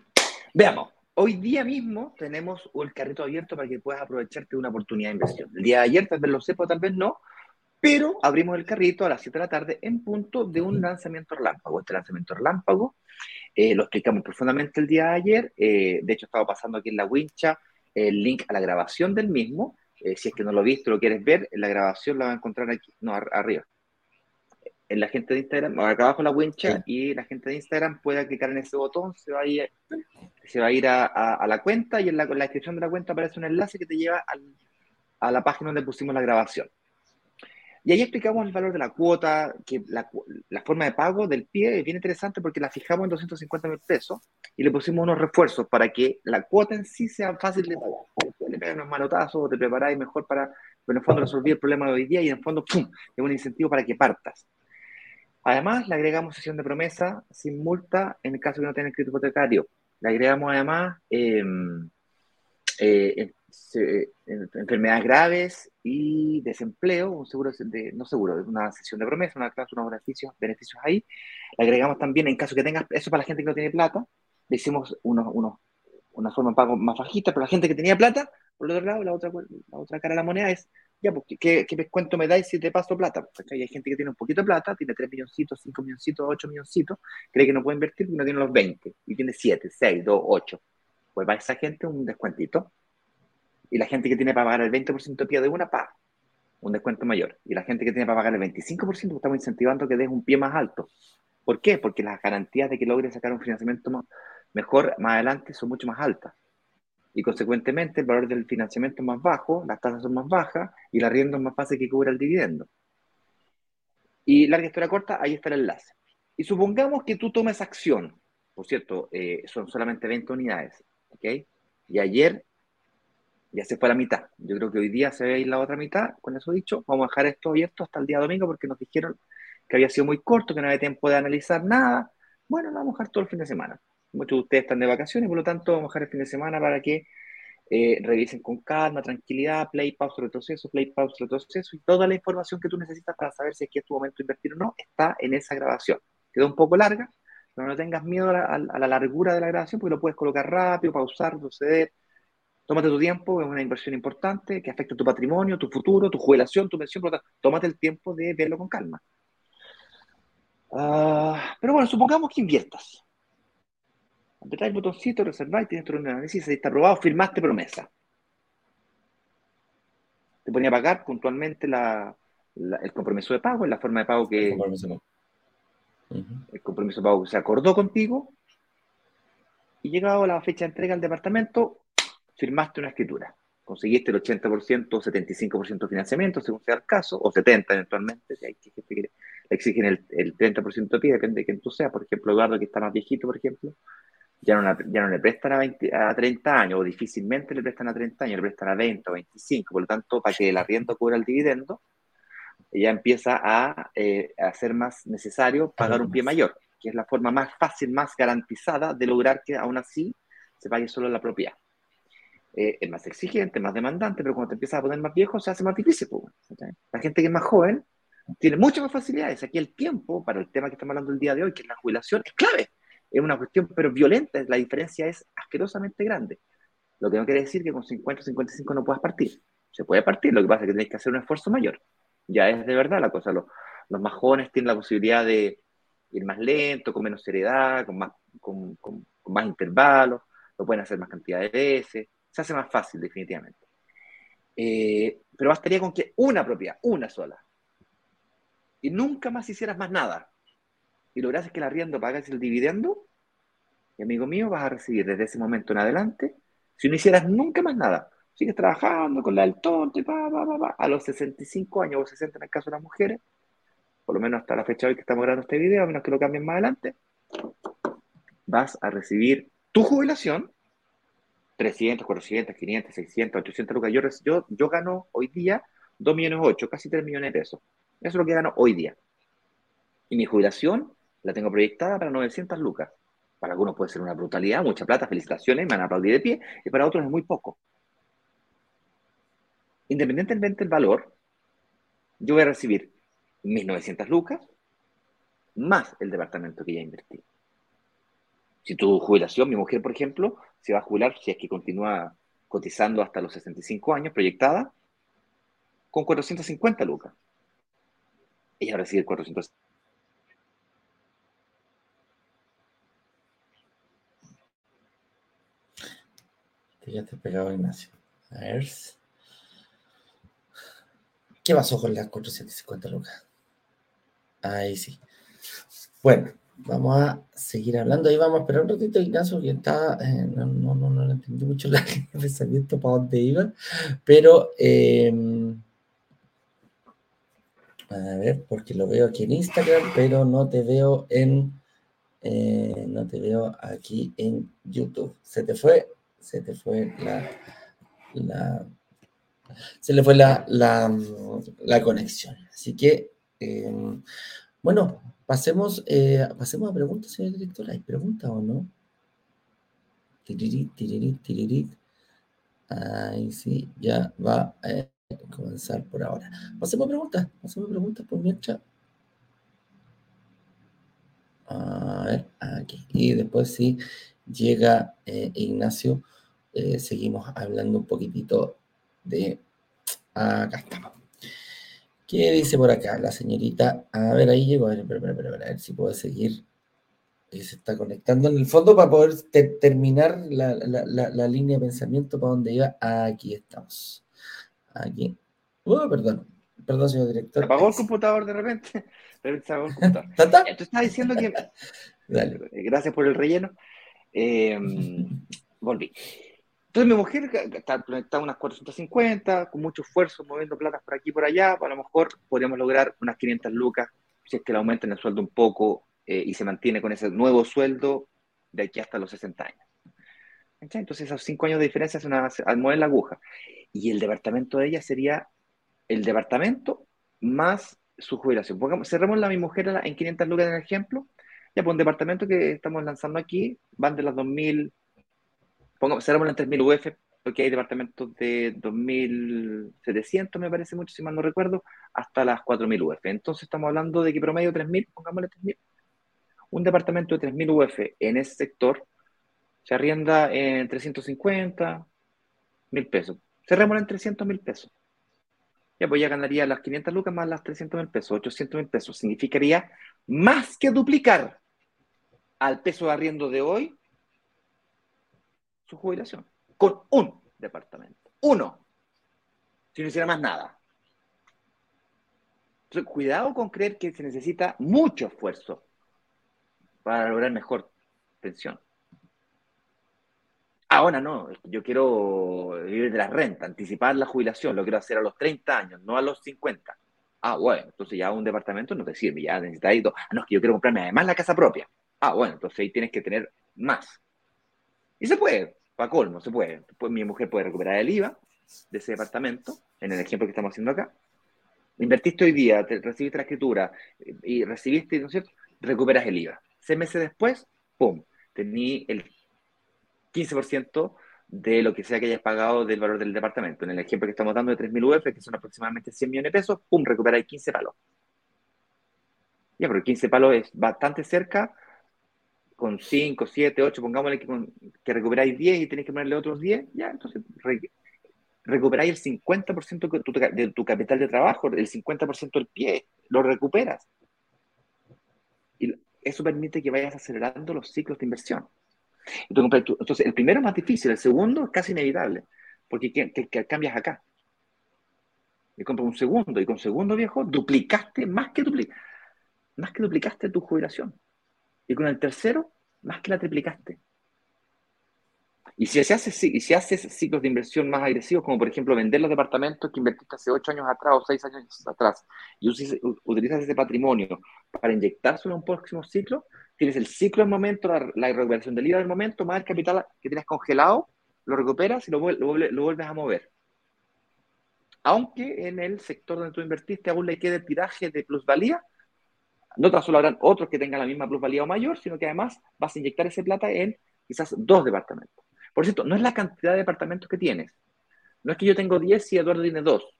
A: veamos. Hoy día mismo tenemos el carrito abierto para que puedas aprovecharte de una oportunidad de inversión. El día de ayer tal vez lo sepa, tal vez no, pero abrimos el carrito a las 7 de la tarde en punto de un lanzamiento relámpago. Este lanzamiento relámpago eh, lo explicamos profundamente el día de ayer. Eh, de hecho, estaba pasando aquí en la wincha el link a la grabación del mismo. Eh, si es que no lo viste, lo quieres ver, la grabación la va a encontrar aquí, no, arriba. En la gente de Instagram, acá abajo la wincha, y la gente de Instagram puede clicar en ese botón, se va a ir, se va a, ir a, la cuenta y en la, descripción de la cuenta aparece un enlace que te lleva a la página donde pusimos la grabación. Y ahí explicamos el valor de la cuota, que la, forma de pago del pie es bien interesante porque la fijamos en 250 mil pesos y le pusimos unos refuerzos para que la cuota en sí sea fácil de pagar. Le pegas unos manotazos, te preparáis mejor para, pero en el fondo resolver el problema de hoy día y en el fondo, ¡pum!, es un incentivo para que partas. Además, le agregamos sesión de promesa sin multa en el caso que no tenga escrito hipotecario. Le agregamos además em, eh, enfermedades graves y desempleo, un seguro de, no seguro, una sesión de promesa, una clase, unos beneficios, beneficios ahí. Le agregamos también, en caso que tengas, eso para la gente que no tiene plata, le hicimos unos, unos, una forma de pago más bajita, pero la gente que tenía plata, por el otro lado, la otra, la otra cara de la moneda es, ya, pues, ¿qué, qué descuento me dais si te paso plata? Porque hay gente que tiene un poquito de plata, tiene 3 milloncitos, 5 milloncitos, 8 milloncitos, cree que no puede invertir porque no tiene los 20, y tiene 7, 6, 2, 8. Pues va esa gente un descuentito y la gente que tiene para pagar el 20% de pie de una, paga un descuento mayor. Y la gente que tiene para pagar el 25%, estamos incentivando que des un pie más alto. ¿Por qué? Porque las garantías de que logres sacar un financiamiento mejor más adelante son mucho más altas. Y consecuentemente el valor del financiamiento es más bajo, las tasas son más bajas y la rienda es más fácil que cubra el dividendo. Y larga historia corta, ahí está el enlace. Y supongamos que tú tomes acción, por cierto, eh, son solamente 20 unidades, ¿ok? Y ayer ya se fue la mitad. Yo creo que hoy día se ve ir la otra mitad. Con eso dicho, vamos a dejar esto abierto hasta el día domingo porque nos dijeron que había sido muy corto, que no había tiempo de analizar nada. Bueno, lo vamos a dejar todo el fin de semana. Muchos de ustedes están de vacaciones, por lo tanto, vamos a dejar el fin de semana para que eh, revisen con calma, tranquilidad, play, pause, retroceso, play, pause, retroceso y toda la información que tú necesitas para saber si que es tu momento de invertir o no está en esa grabación. Quedó un poco larga, pero no tengas miedo a la, a la largura de la grabación porque lo puedes colocar rápido, pausar, retroceder, Tómate tu tiempo, es una inversión importante que afecta tu patrimonio, tu futuro, tu jubilación, tu pensión, tómate el tiempo de verlo con calma. Ah, pero bueno, supongamos que inviertas. Apretáis el botoncito, reserváis, tienes tu análisis, está aprobado, firmaste promesa. Te ponía a pagar puntualmente el compromiso de pago, en la forma de pago que. El compromiso, el compromiso de pago que se acordó contigo. Y llegado a la fecha de entrega al departamento, firmaste una escritura, conseguiste el 80% o 75% de financiamiento, según sea el caso, o 70% eventualmente, si hay gente que exigen el, el 30% de pie, depende de quién tú seas. Por ejemplo, Eduardo, que está más viejito, por ejemplo, ya no, le prestan a, a 30 años, o difícilmente le prestan a 30 años, le prestan a 20 o 25. Por lo tanto, para que el arriendo cubra el dividendo, ya empieza a, eh, ser más necesario pagar un pie mayor, que es la forma más fácil, más garantizada de lograr que aún así se pague solo la propiedad. Eh, es más exigente, más demandante, pero cuando te empiezas a poner más viejo se hace más difícil. la gente que es más joven tiene muchas más facilidades. Aquí el tiempo, para el tema que estamos hablando el día de hoy, que es la jubilación, es clave. Es una cuestión, pero violenta. La diferencia es asquerosamente grande. Lo que no quiere decir que con 50 o 55 no puedas partir. Se puede partir, lo que pasa es que tienes que hacer un esfuerzo mayor. Ya es de verdad la cosa. Los, los más jóvenes tienen la posibilidad de ir más lento, con menos seriedad, con más, con, con más intervalos, lo pueden hacer más cantidad de veces se hace más fácil, definitivamente. Eh, pero bastaría con que una propiedad, una sola, y nunca más hicieras más nada, y logras que el arriendo pagas el dividendo, y amigo mío, vas a recibir desde ese momento en adelante, si no hicieras nunca más nada, sigues trabajando con la del tonto, pa, pa, pa, a los 65 años o 60 en el caso de las mujeres, por lo menos hasta la fecha hoy que estamos grabando este video, a menos que lo cambien más adelante, vas a recibir tu jubilación 300, 400, 500, 600, 800 lucas. Yo, yo, yo gano hoy día 2 millones 8, casi 3 millones de pesos. Eso es lo que gano hoy día. Y mi jubilación la tengo proyectada para 900 lucas. Para algunos puede ser una brutalidad, mucha plata, felicitaciones, me van a aplaudir de pie, y para otros es muy poco. Independientemente del valor, yo voy a recibir mis 900 lucas más el departamento que ya invertí. Si tu jubilación, mi mujer, por ejemplo, se va a jubilar si es que continúa cotizando hasta los 65 años, proyectada, con 450 lucas. Ella recibir 450.
B: Ya te pegado, Ignacio. A ver. ¿Qué pasó con las 450 lucas? Ahí sí. Bueno, Vamos a seguir hablando. Ahí vamos a esperar un ratito, Ignacio, que está. Eh, no, no, no, no, entendí mucho la pensamiento para dónde iba, pero. Eh, A ver, porque lo veo aquí en Instagram, pero no te veo en. Eh, no te veo aquí en YouTube. Se te fue, se te fue la. la se le fue la, la, conexión. Así que, em, bueno, pasemos, eh, pasemos a preguntas, señor director. ¿Hay preguntas o no? Tiririt, tiririt, tiririt. Ahí sí, ya va. Eh, comenzar por ahora. Pasemos preguntas, pasemos preguntas por mientras. A ver, aquí. Y después si llega eh, Ignacio, seguimos hablando un poquitito de... Acá estamos. ¿Qué dice por acá la señorita? A ver, ahí llegó. A ver, a ver si puedo seguir. Y se está conectando en el fondo para poder terminar la, la, línea de pensamiento para donde iba. Aquí estamos. Aquí. Oh, perdón. Perdón, señor director.
A: Se apagó el computador de repente. Se apagó el computador. Tú estás diciendo que. Dale. Gracias por el relleno. Eh, volví. Entonces mi mujer está unas 450, con mucho esfuerzo, moviendo platas por aquí y por allá. A lo mejor podríamos lograr unas 500 lucas si es que le aumenten el sueldo un poco eh, y se mantiene con ese nuevo sueldo de aquí hasta los 60 años. Entonces esos 5 años de diferencia es una, al mover la aguja. Y el departamento de ella sería el departamento más su jubilación. Pongamos, cerremos la mi mujer en 500 lucas en el ejemplo. Ya, pues un departamento que estamos lanzando aquí van de las 2.000, cerremos en 3.000 UF, porque hay departamentos de 2.700, me parece mucho, si mal no recuerdo, hasta las 4.000 UF. Entonces estamos hablando de que promedio 3.000, pongámosle 3.000. Un departamento de 3.000 UF en ese sector se arrienda en 350 mil pesos. Cerrémoslo en 300 mil pesos ya pues ya ganaría las 500 lucas más las 300 mil pesos, 800 mil pesos. Significaría más que duplicar al peso de arriendo de hoy su jubilación. Con un departamento. Uno. Si no hiciera más nada. Cuidado con creer que se necesita mucho esfuerzo para lograr mejor pensión. Ahora no, yo quiero vivir de la renta, anticipar la jubilación, lo quiero hacer a los 30 años, no a los 50. Ah, bueno, entonces ya un departamento no te sirve, ya necesitas dos. Ah, no, es que yo quiero comprarme además la casa propia. Ah, bueno, entonces ahí tienes que tener más. Y se puede, para colmo, se puede. Pues mi mujer puede recuperar el IVA de ese departamento, en el ejemplo que estamos haciendo acá. Invertiste hoy día, te recibiste la escritura y recibiste, ¿no es cierto? Recuperas el IVA. Seis meses después, ¡pum! Tení el 15% de lo que sea que hayas pagado del valor del departamento. En el ejemplo que estamos dando de 3.000 UF, que son aproximadamente 100 millones de pesos, ¡pum! Recuperáis 15 palos. Ya, pero 15 palos es bastante cerca, con 5, 7, 8, pongámosle que, que recuperáis 10 y tenéis que ponerle otros 10, ya, entonces recuperáis el 50% de tu, capital de trabajo, el 50% del pie, lo recuperas. Y eso permite que vayas acelerando los ciclos de inversión. Entonces, el primero es más difícil, el segundo es casi inevitable, porque que, cambias acá. Y compras un segundo, y con segundo viejo duplicaste más que, más que duplicaste tu jubilación. Y con el tercero, más que la triplicaste. Y si, se hace, si haces ciclos de inversión más agresivos, como por ejemplo vender los departamentos que invertiste hace 8 años atrás o 6 años atrás, y utilizas ese patrimonio para inyectárselo en un próximo ciclo, tienes el ciclo del momento, la, recuperación del IVA del momento, más el capital que tienes congelado, lo recuperas y lo, vuelves a mover. Aunque en el sector donde tú invertiste aún le quede tiraje de plusvalía, no tan solo habrán otros que tengan la misma plusvalía o mayor, sino que además vas a inyectar ese plata en quizás dos departamentos. Por cierto, no es la cantidad de departamentos que tienes. No es que yo tengo 10 y Eduardo tiene 2.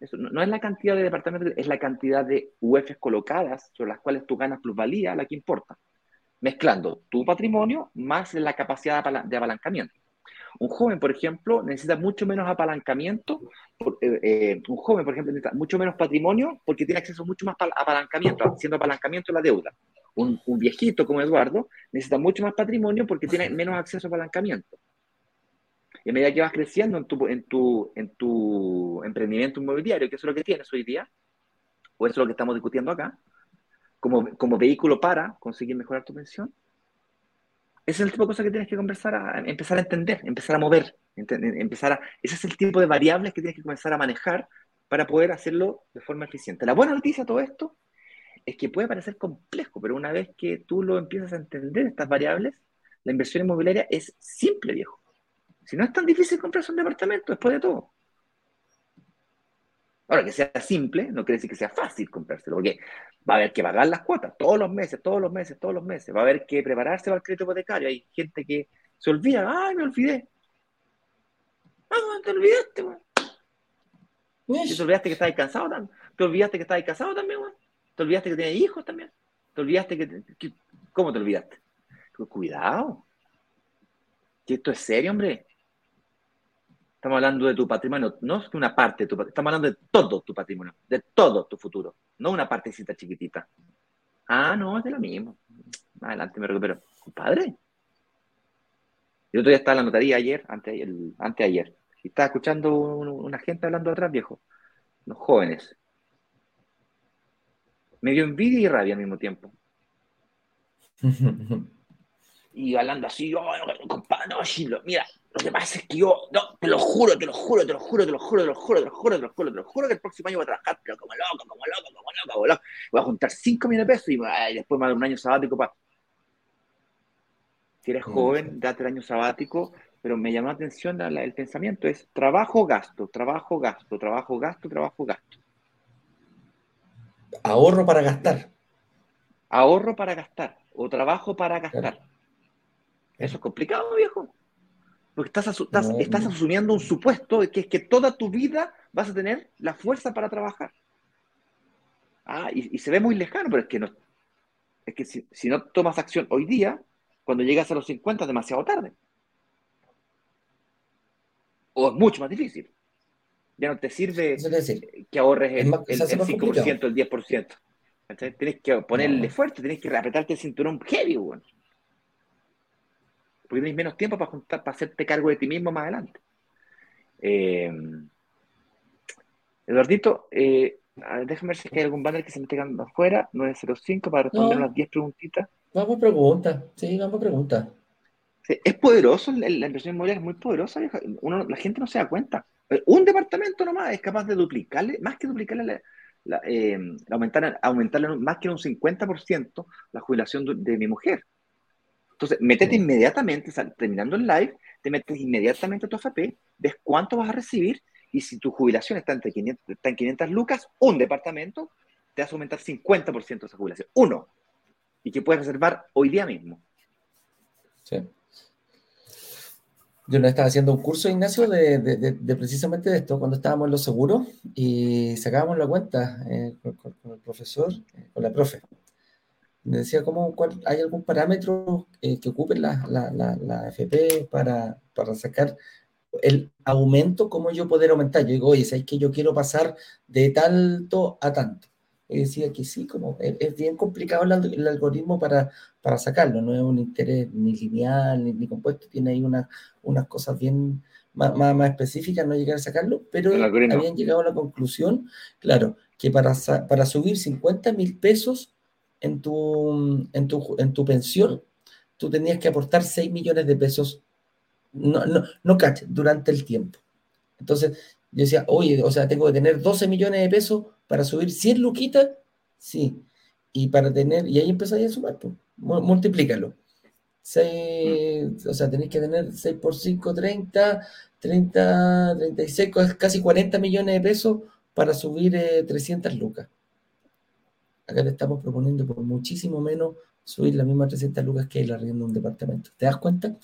A: Eso no, es la cantidad de departamentos, es la cantidad de UFs colocadas sobre las cuales tú ganas plusvalía la que importa. Mezclando tu patrimonio más la capacidad de apalancamiento. Un joven, por ejemplo, necesita mucho menos apalancamiento. Eh, eh, un joven, por ejemplo, necesita mucho menos patrimonio porque tiene acceso mucho más apalancamiento, haciendo apalancamiento la deuda. Un, un, viejito como Eduardo necesita mucho más patrimonio porque tiene menos acceso a apalancamiento. Y a medida que vas creciendo en tu, en tu, en tu emprendimiento inmobiliario, que es lo que tienes hoy día, o eso es lo que estamos discutiendo acá, como, como vehículo para conseguir mejorar tu pensión, ese es el tipo de cosas que tienes que conversar a, empezar a entender, empezar a mover, empezar a, ese es el tipo de variables que tienes que comenzar a manejar para poder hacerlo de forma eficiente. La buena noticia de todo esto es que puede parecer complejo, pero una vez que tú lo empiezas a entender, estas variables, la inversión inmobiliaria es simple, viejo. Si no es tan difícil comprarse un departamento, después de todo. Ahora, que sea simple, no quiere decir que sea fácil comprárselo, porque va a haber que pagar las cuotas todos los meses, todos los meses, todos los meses. Va a haber que prepararse para el crédito hipotecario. Hay gente que se olvida, ay, me olvidé. Ah, te olvidaste, weón. te olvidaste que estabas cansado también. Te olvidaste que estabas casado también, weón. Te olvidaste que tenías hijos también. Te olvidaste que, ¿Cómo te olvidaste? Cuidado. Que esto es serio, hombre. Estamos hablando de tu patrimonio, no es una parte de tu patrimonio, estamos hablando de todo tu patrimonio, de todo tu futuro, no una partecita chiquitita. Ah, no, es de lo mismo. Adelante me recupero. Compadre. Yo todavía estaba en la notaría ayer, antes, el, antes ayer, y estaba escuchando una gente hablando atrás, viejo. Los jóvenes. Me dio envidia y rabia al mismo tiempo. y hablando así, oh, compadre, no, mira, lo que pasa es que yo, no, te lo juro, te lo juro, te lo juro, te lo juro, te lo juro, te lo juro, te lo juro, te lo juro que el próximo año voy a trabajar, pero como loco, como loco, como loco, como loco. Voy a juntar 5 millones de pesos y, después más de un año sabático para. Si eres joven, date el año sabático, pero me llamó la atención el pensamiento, es trabajo, gasto, trabajo, gasto, trabajo, gasto, trabajo, gasto.
B: Ahorro para gastar.
A: Ahorro para gastar, o trabajo para gastar. Eso es complicado, viejo. Porque estás, estás, asumiendo un supuesto de que es que toda tu vida vas a tener la fuerza para trabajar. Ah, y, se ve muy lejano, pero es que no. Es que si, no tomas acción hoy día, cuando llegas a los 50 es demasiado tarde. O es mucho más difícil. Ya no te sirve que ahorres el, el, 5%, el 10%. Tienes que ponerle fuerte, tienes que apretarte el cinturón heavy, bueno porque tienes menos tiempo para, juntar, para hacerte cargo de ti mismo más adelante. Eh, Eduardito, eh, déjame ver si hay algún banner que se me esté quedando afuera, 905, para responder unas 10 preguntitas.
B: Vamos a preguntas, sí, vamos a preguntas.
A: es poderoso, la, inversión inmobiliaria es muy poderosa, Uno, la gente no se da cuenta. Un departamento nomás es capaz de duplicarle, más que duplicarle eh, aumentar, aumentarle más que un 50% la jubilación de mi mujer. Entonces, métete inmediatamente, terminando el live, te metes inmediatamente a tu AFP, ves cuánto vas a recibir y si tu jubilación está, entre 500, en 500 lucas, un departamento, te a aumentar 50% de esa jubilación. Uno. Y que puedes reservar hoy día mismo.
B: Sí. Yo no estaba haciendo un curso, Ignacio, de, precisamente de esto, cuando estábamos en los seguros y sacábamos la cuenta eh, con, el profesor, eh, con la profe. Me decía, ¿cómo, ¿hay algún parámetro eh, que ocupe la, la, la, FP para, para, sacar el aumento? ¿Cómo yo poder aumentar? Yo digo, oye, ¿sabes que yo quiero pasar de tanto a tanto? Y decía que sí, como es, bien complicado el, algoritmo para, para, sacarlo, no es un interés ni lineal ni, compuesto, tiene ahí una, unas cosas bien más, más, específicas, no llegar a sacarlo, pero habían llegado a la conclusión, claro, que para, para subir 50 mil pesos en tu, en tu, en tu pensión, tú tenías que aportar 6 millones de pesos, no, no, no durante el tiempo. Entonces, yo decía, oye, o sea, tengo que tener 12 millones de pesos para subir 100 luquitas, sí. Y para tener, y ahí empezáis a sumar, pues, multiplícalo. 6, o sea, tenéis que tener 6 por 5, 30, 30, 36, casi 40 millones de pesos para subir 300 eh, lucas. Acá te estamos proponiendo por muchísimo menos subir la misma 300 lucas que el arriendo de un departamento. ¿Te das cuenta?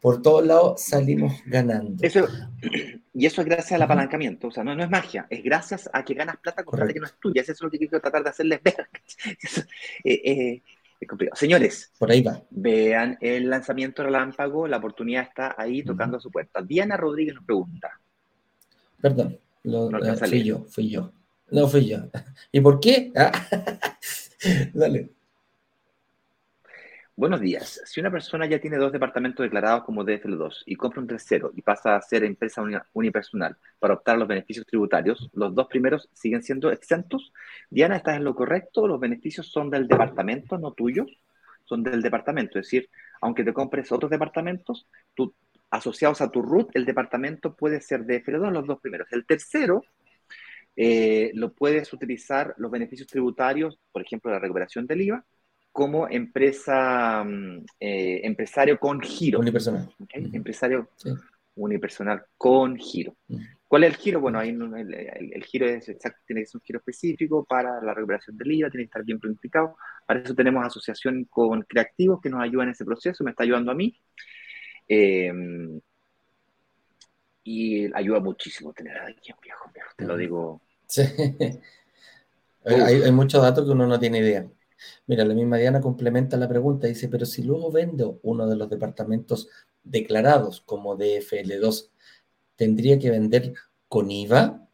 B: Por todos lados salimos ganando.
A: Eso, y eso es gracias al apalancamiento. O sea, no, no es magia, es gracias a que ganas plata con plata que no es tuya. Eso es lo que quiero tratar de hacerles ver. Eh, eh, es complicado. Señores,
B: por ahí va.
A: Vean el lanzamiento relámpago, la oportunidad está ahí tocando a su puerta. Diana Rodríguez nos pregunta.
B: Perdón, lo, eh, fui yo, fui yo. No fui yo. ¿Y por qué? Ah. Dale.
A: Buenos días. Si una persona ya tiene dos departamentos declarados como DFL2 y compra un tercero y pasa a ser empresa unipersonal para optar a los beneficios tributarios, ¿los dos primeros siguen siendo exentos? Diana, ¿estás en lo correcto? ¿Los beneficios son del departamento, no tuyos? Son del departamento. Es decir, aunque te compres otros departamentos, tú, asociados a tu RUT, el departamento puede ser DFL2 los dos primeros. El tercero eh, lo puedes utilizar los beneficios tributarios, por ejemplo, la recuperación del IVA, como empresa, mm, eh, empresario con giro.
B: Unipersonal.
A: Empresario unipersonal con giro. ¿Cuál es el giro? Bueno, ahí el, giro es exacto, tiene que ser un giro específico para la recuperación del IVA, tiene que estar bien planificado. Para eso tenemos asociación con creativos que nos ayudan en ese proceso, me está ayudando a mí. Eh, y ayuda muchísimo tener a alguien viejo, viejo, te lo digo.
B: Sí. Hay, hay, muchos datos que uno no tiene idea. Mira, la misma Diana complementa la pregunta, dice, pero si luego vendo uno de los departamentos declarados como DFL2, ¿tendría que vender con IVA?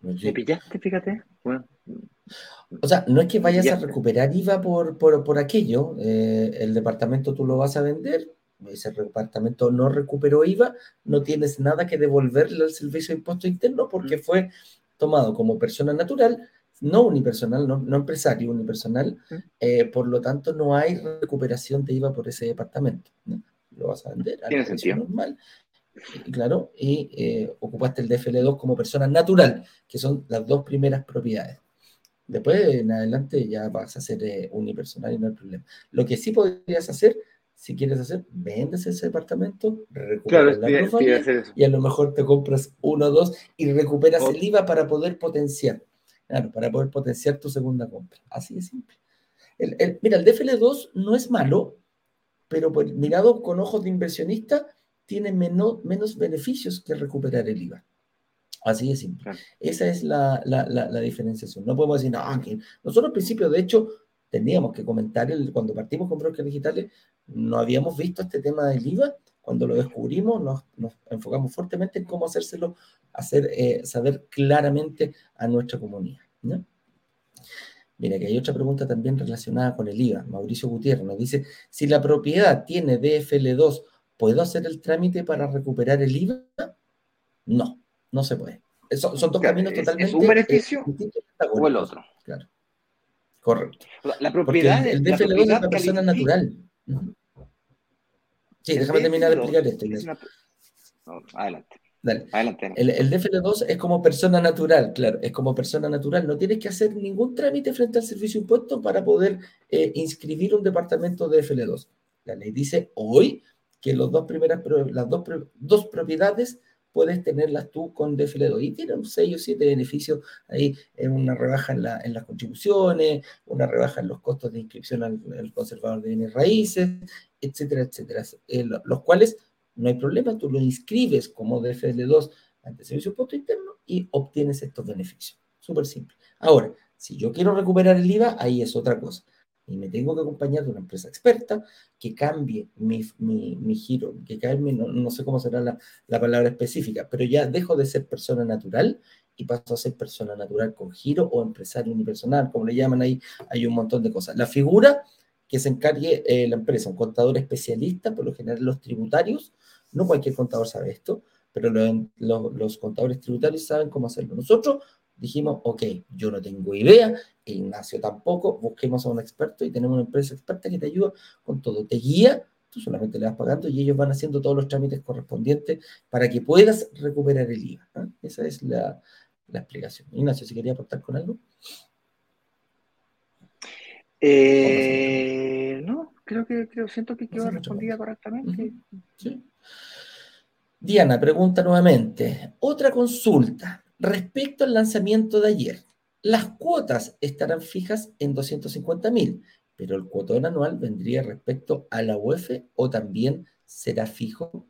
A: ¿Me pillaste? Fíjate. Bueno.
B: O sea, no es que vayas a recuperar IVA por, por, aquello, eh, el departamento tú lo vas a vender, ese departamento no recuperó IVA, no tienes nada que devolverle al servicio de impuesto interno porque fue tomado como persona natural, no unipersonal, no, empresario unipersonal, eh, por lo tanto no hay recuperación de IVA por ese departamento. Lo vas a vender
A: a precio
B: normal. Y claro, y eh, ocupaste el DFL2 como persona natural, que son las dos primeras propiedades. Después, en adelante, ya vas a ser eh, unipersonal y no hay problema. Lo que sí podrías hacer si quieres hacer, vendes ese departamento, recuperas la y a lo mejor te compras uno o dos y recuperas el IVA para poder potenciar. Claro, para poder potenciar tu segunda compra. Así de simple. El, mira, el DFL2 no es malo, pero pues, mirado con ojos de inversionista, tiene menos, menos beneficios que recuperar el IVA. Así de simple. Esa es la, la, la, diferenciación. No podemos decir, no, que nosotros al principio, de hecho, teníamos que comentar, el, cuando partimos con brokers digitales, no habíamos visto este tema del IVA. Cuando lo descubrimos, nos, enfocamos fuertemente en cómo hacérselo, hacer eh, saber claramente a nuestra comunidad. Mira, que hay otra pregunta también relacionada con el IVA. Mauricio Gutiérrez nos dice, si la propiedad tiene DFL2, ¿puedo hacer el trámite para recuperar el IVA? No, no se puede. Son, son dos caminos totalmente...
A: ¿Es un beneficio o el otro?
B: Claro. Correcto.
A: La propiedad...
B: el, DFL2 es una persona natural. Sí, déjame terminar de explicar esto.
A: adelante.
B: Adelante. El, el, DFL2 es como persona natural, claro, es como persona natural. No tienes que hacer ningún trámite frente al servicio impuesto para poder eh, inscribir un departamento de DFL2. La ley dice hoy que los dos primeras, las dos, dos propiedades puedes tenerlas tú con DFL2 y tienen 6 o 7 beneficios ahí, en una rebaja en, las contribuciones, una rebaja en los costos de inscripción al, conservador de bienes raíces, etcétera, etcétera, eh, los cuales no hay problema, tú lo inscribes como DFL2 ante el servicio impuesto interno y obtienes estos beneficios. Súper simple. Ahora, si yo quiero recuperar el IVA, ahí es otra cosa y me tengo que acompañar de una empresa experta que cambie mi, mi, giro, que cambie, no, no, sé cómo será la, la, palabra específica, pero ya dejo de ser persona natural y paso a ser persona natural con giro o empresario unipersonal, como le llaman ahí, hay un montón de cosas. La figura que se encargue eh, la empresa, un contador especialista, por lo general los tributarios, no cualquier contador sabe esto, pero los, los contadores tributarios saben cómo hacerlo. Nosotros dijimos, ok, yo no tengo idea, Ignacio tampoco, busquemos a un experto y tenemos una empresa experta que te ayuda con todo, te guía, tú solamente le vas pagando y ellos van haciendo todos los trámites correspondientes para que puedas recuperar el IVA. ¿ah? Esa es la, explicación. Ignacio, si quería aportar con algo.
A: Eh, no, creo que creo, siento que quedó respondida correctamente.
B: Sí. Diana pregunta nuevamente, otra consulta. Respecto al lanzamiento de ayer, las cuotas estarán fijas en 250 mil, pero el cuotón anual vendría respecto a la UEF o también será fijo.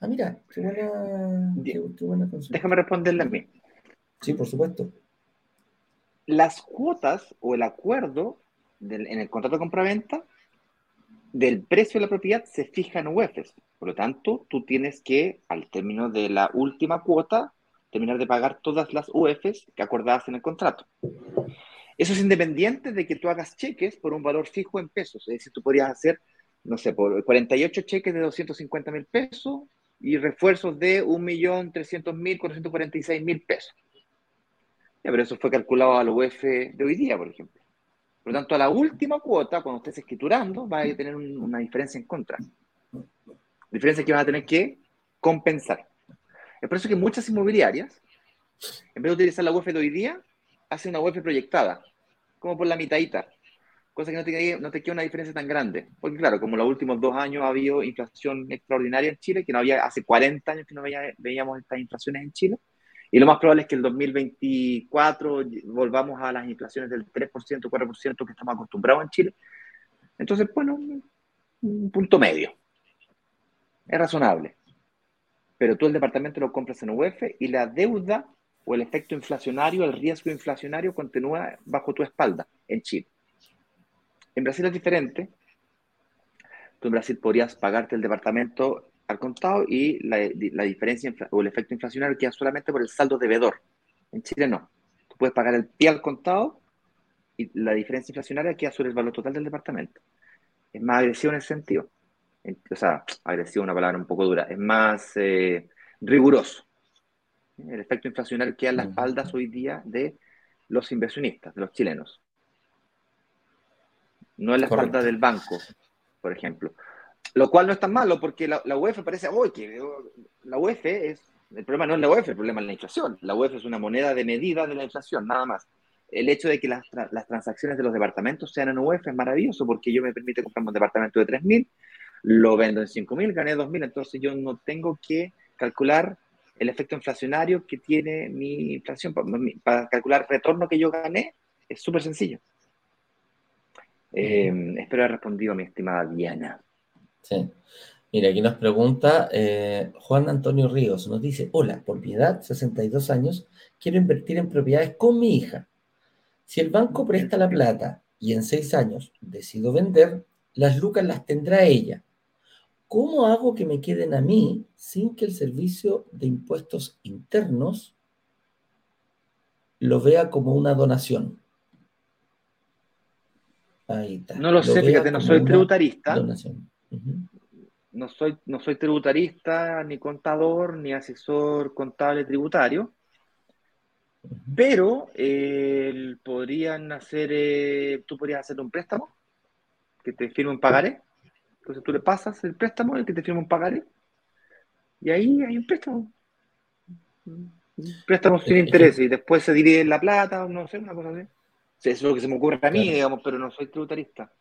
B: Ah, mira, qué buena, qué, buena
A: Déjame responderle a mí.
B: Sí, por supuesto.
A: Las cuotas o el acuerdo en el contrato de compraventa del precio de la propiedad se fija en UEFs. Por lo tanto, tú tienes que, al término de la última cuota, terminar de pagar todas las UFs que acordadas en el contrato. Eso es independiente de que tú hagas cheques por un valor fijo en pesos. Es decir, tú podrías hacer, no sé, por 48 cheques de 250 mil pesos y refuerzos de 1.300.000, 446.000 pesos. pero eso fue calculado a la UF de hoy día, por ejemplo. Por lo tanto, a la última cuota, cuando estés escriturando, va a tener una diferencia en contra. Diferencia que vas a tener que compensar. Es por eso que muchas inmobiliarias En vez de utilizar la UEF de hoy día, hace una UEF proyectada, como por la mitadita, cosa que no te, no te queda una diferencia tan grande. Porque claro, como los últimos dos años ha habido inflación extraordinaria en Chile, que no había, hace 40 años que no veíamos estas inflaciones en Chile, y lo más probable es que el 2024 volvamos a las inflaciones del 3%, 4% que estamos acostumbrados en Chile. Entonces, bueno, un punto medio. Es razonable. Pero tú el departamento lo compras en UEF y la deuda o el efecto inflacionario, el riesgo inflacionario continúa bajo tu espalda en Chile. En Brasil es diferente. Tú en Brasil podrías pagarte el departamento al contado y la, diferencia o el efecto inflacionario queda solamente por el saldo devedor. En Chile no. Tú puedes pagar el pie al contado y la diferencia inflacionaria queda sobre el valor total del departamento. Es más agresivo en ese sentido. O sea, agresivo es una palabra un poco dura. Es más eh, riguroso. El efecto inflacionario queda en las espaldas hoy día de los inversionistas, de los chilenos. No en la espalda del banco, por ejemplo. Lo cual no es tan malo porque la, UEF parece, uy, que la UEF es, el problema no es la UEF, el problema es la inflación. La UEF es una moneda de medida de la inflación, nada más. El hecho de que las, las transacciones de los departamentos sean en UEF es maravilloso porque yo me permite comprar un departamento de 3.000, lo vendo en 5.000, gané 2.000, entonces yo no tengo que calcular el efecto inflacionario que tiene mi inflación. Para calcular el retorno que yo gané es súper sencillo. Eh, espero haber respondido a mi estimada Diana.
B: Sí. Mira, aquí nos pregunta eh, Juan Antonio Ríos, nos dice, hola, por mi edad, 62 años, quiero invertir en propiedades con mi hija. Si el banco presta la plata y en seis años decido vender, las lucas las tendrá ella. ¿Cómo hago que me queden a mí sin que el servicio de impuestos internos lo vea como una donación?
A: Ahí está. No lo, sé, fíjate, no soy tributarista. Donación. No soy, no soy tributarista, ni contador, ni asesor contable tributario, pero eh, podrían hacer, eh, tú podrías hacer un préstamo que te firme un pagaré. Entonces tú le pasas el préstamo, el que te firma un pagaré, y ahí hay un préstamo. Un préstamo sin interés, y después se divide la plata, no sé, una cosa así. Eso es lo que se me ocurre a mí, digamos, pero no soy tributarista.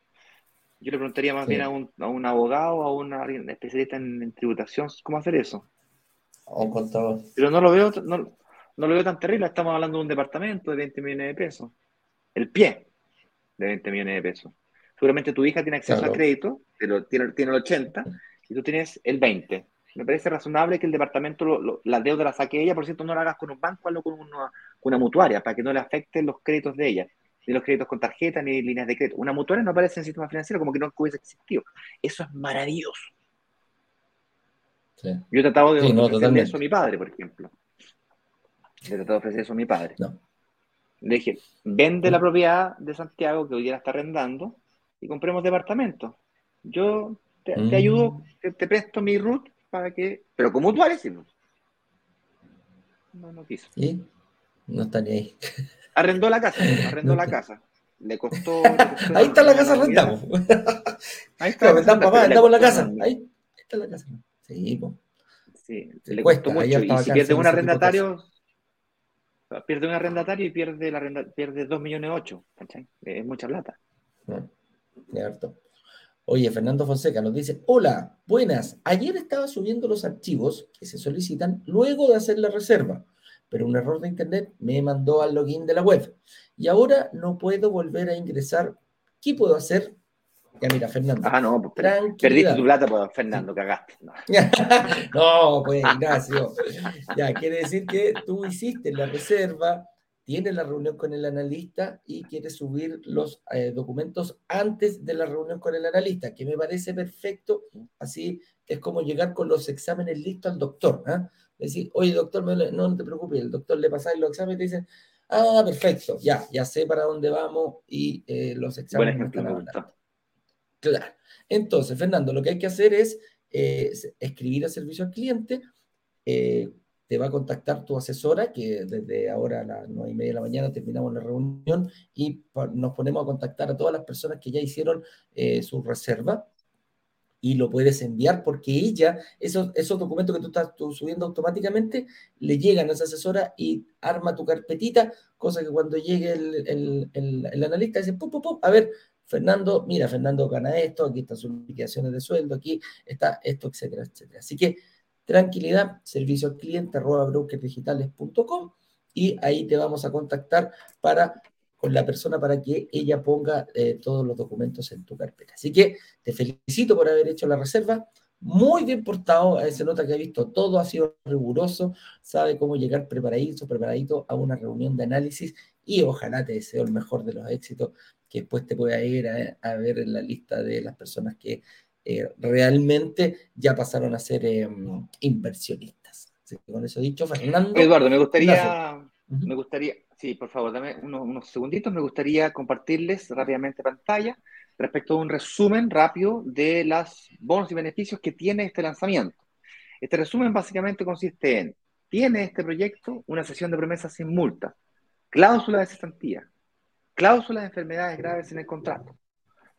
A: Yo le preguntaría más bien a un, a un abogado, a un especialista en, tributación, cómo hacer eso.
B: A un contador.
A: Pero no lo veo, no, no, lo veo tan terrible. Estamos hablando de un departamento de 20 millones de pesos. El pie de 20 millones de pesos. Seguramente tu hija tiene acceso al crédito, pero tiene, tiene el 80 y tú tienes el 20. Me parece razonable que el departamento, la deuda la saque ella, por cierto, no la hagas con un banco, hazlo con una, con una mutuaria, para que no le afecten los créditos de ella ni los créditos con tarjeta, ni líneas de crédito. Una mutuaria no aparece en el sistema financiero como que no hubiese existido. Eso es maravilloso. Yo he tratado de ofrecer eso a mi padre, por ejemplo. he tratado de ofrecer eso a mi padre. Le dije, vende la propiedad de Santiago que hoy día está arrendando y compremos departamento. Yo te, mm. ayudo, te, presto mi root para que... Pero como mutuaria sí.
B: No, no quiso. ¿Y? No está ni ahí.
A: Arrendó la casa, arrendó la casa. Le costó.
B: ahí está la casa, arrendamos. Ahí está. Arrendamos, papá, arrendamos la casa. Ahí, está la casa. Sí,
A: Sí, le cuesta mucho. Y si pierde un arrendatario, pierde un arrendatario y pierde, la arrenda, pierde 2 millones 8. Es mucha plata.
B: Cierto. Oye, Fernando Fonseca nos dice, hola, buenas. Ayer estaba subiendo los archivos que se solicitan luego de hacer la reserva pero un error de internet me mandó al login de la web. Y ahora no puedo volver a ingresar. ¿Qué puedo hacer? Ya mira, Fernando.
A: Ah, no, pues, perdiste tu plata, pues, Fernando, cagaste.
B: No. no, pues, Ignacio. Ya, quiere decir que tú hiciste la reserva, tienes la reunión con el analista y quieres subir los eh, documentos antes de la reunión con el analista, que me parece perfecto. Así es como llegar con los exámenes listos al doctor. ¿eh? Decir, oye, doctor, no, te preocupes, el doctor le pasa los exámenes y te dice, ah, perfecto, ya, ya sé para dónde vamos y eh, los exámenes están Claro. Entonces, Fernando, lo que hay que hacer es eh, escribir a servicio al cliente, te va a contactar tu asesora, que desde ahora a las nueve y media de la mañana terminamos la reunión y nos ponemos a contactar a todas las personas que ya hicieron su reserva y lo puedes enviar porque ella, esos, esos documentos que tú estás subiendo automáticamente, le llegan a esa asesora y arma tu carpetita, cosa que cuando llegue el, el, analista dice, pum, pum, pum, a ver, Fernando, mira, Fernando gana esto, aquí están sus liquidaciones de sueldo, aquí está esto, etcétera, etcétera. Así que tranquilidad, servicio al cliente, arroba brokerdigitales.com y ahí te vamos a contactar para con la persona para que ella ponga eh, todos los documentos en tu carpeta. Así que te felicito por haber hecho la reserva. Muy bien portado, se nota que ha visto todo, ha sido riguroso, sabe cómo llegar preparadito, preparadito a una reunión de análisis y ojalá te deseo el mejor de los éxitos que después te pueda ir a, ver en la lista de las personas que eh, realmente ya pasaron a ser em, inversionistas. Así que con eso dicho, Fernando.
A: Eduardo, me gustaría, me gustaría, Sí, por favor, dame unos, segunditos. Me gustaría compartirles rápidamente pantalla respecto a un resumen rápido de los bonos y beneficios que tiene este lanzamiento. Este resumen básicamente consiste en, tiene este proyecto una sesión de promesas sin multa, cláusula de cesantía, cláusula de enfermedades graves en el contrato,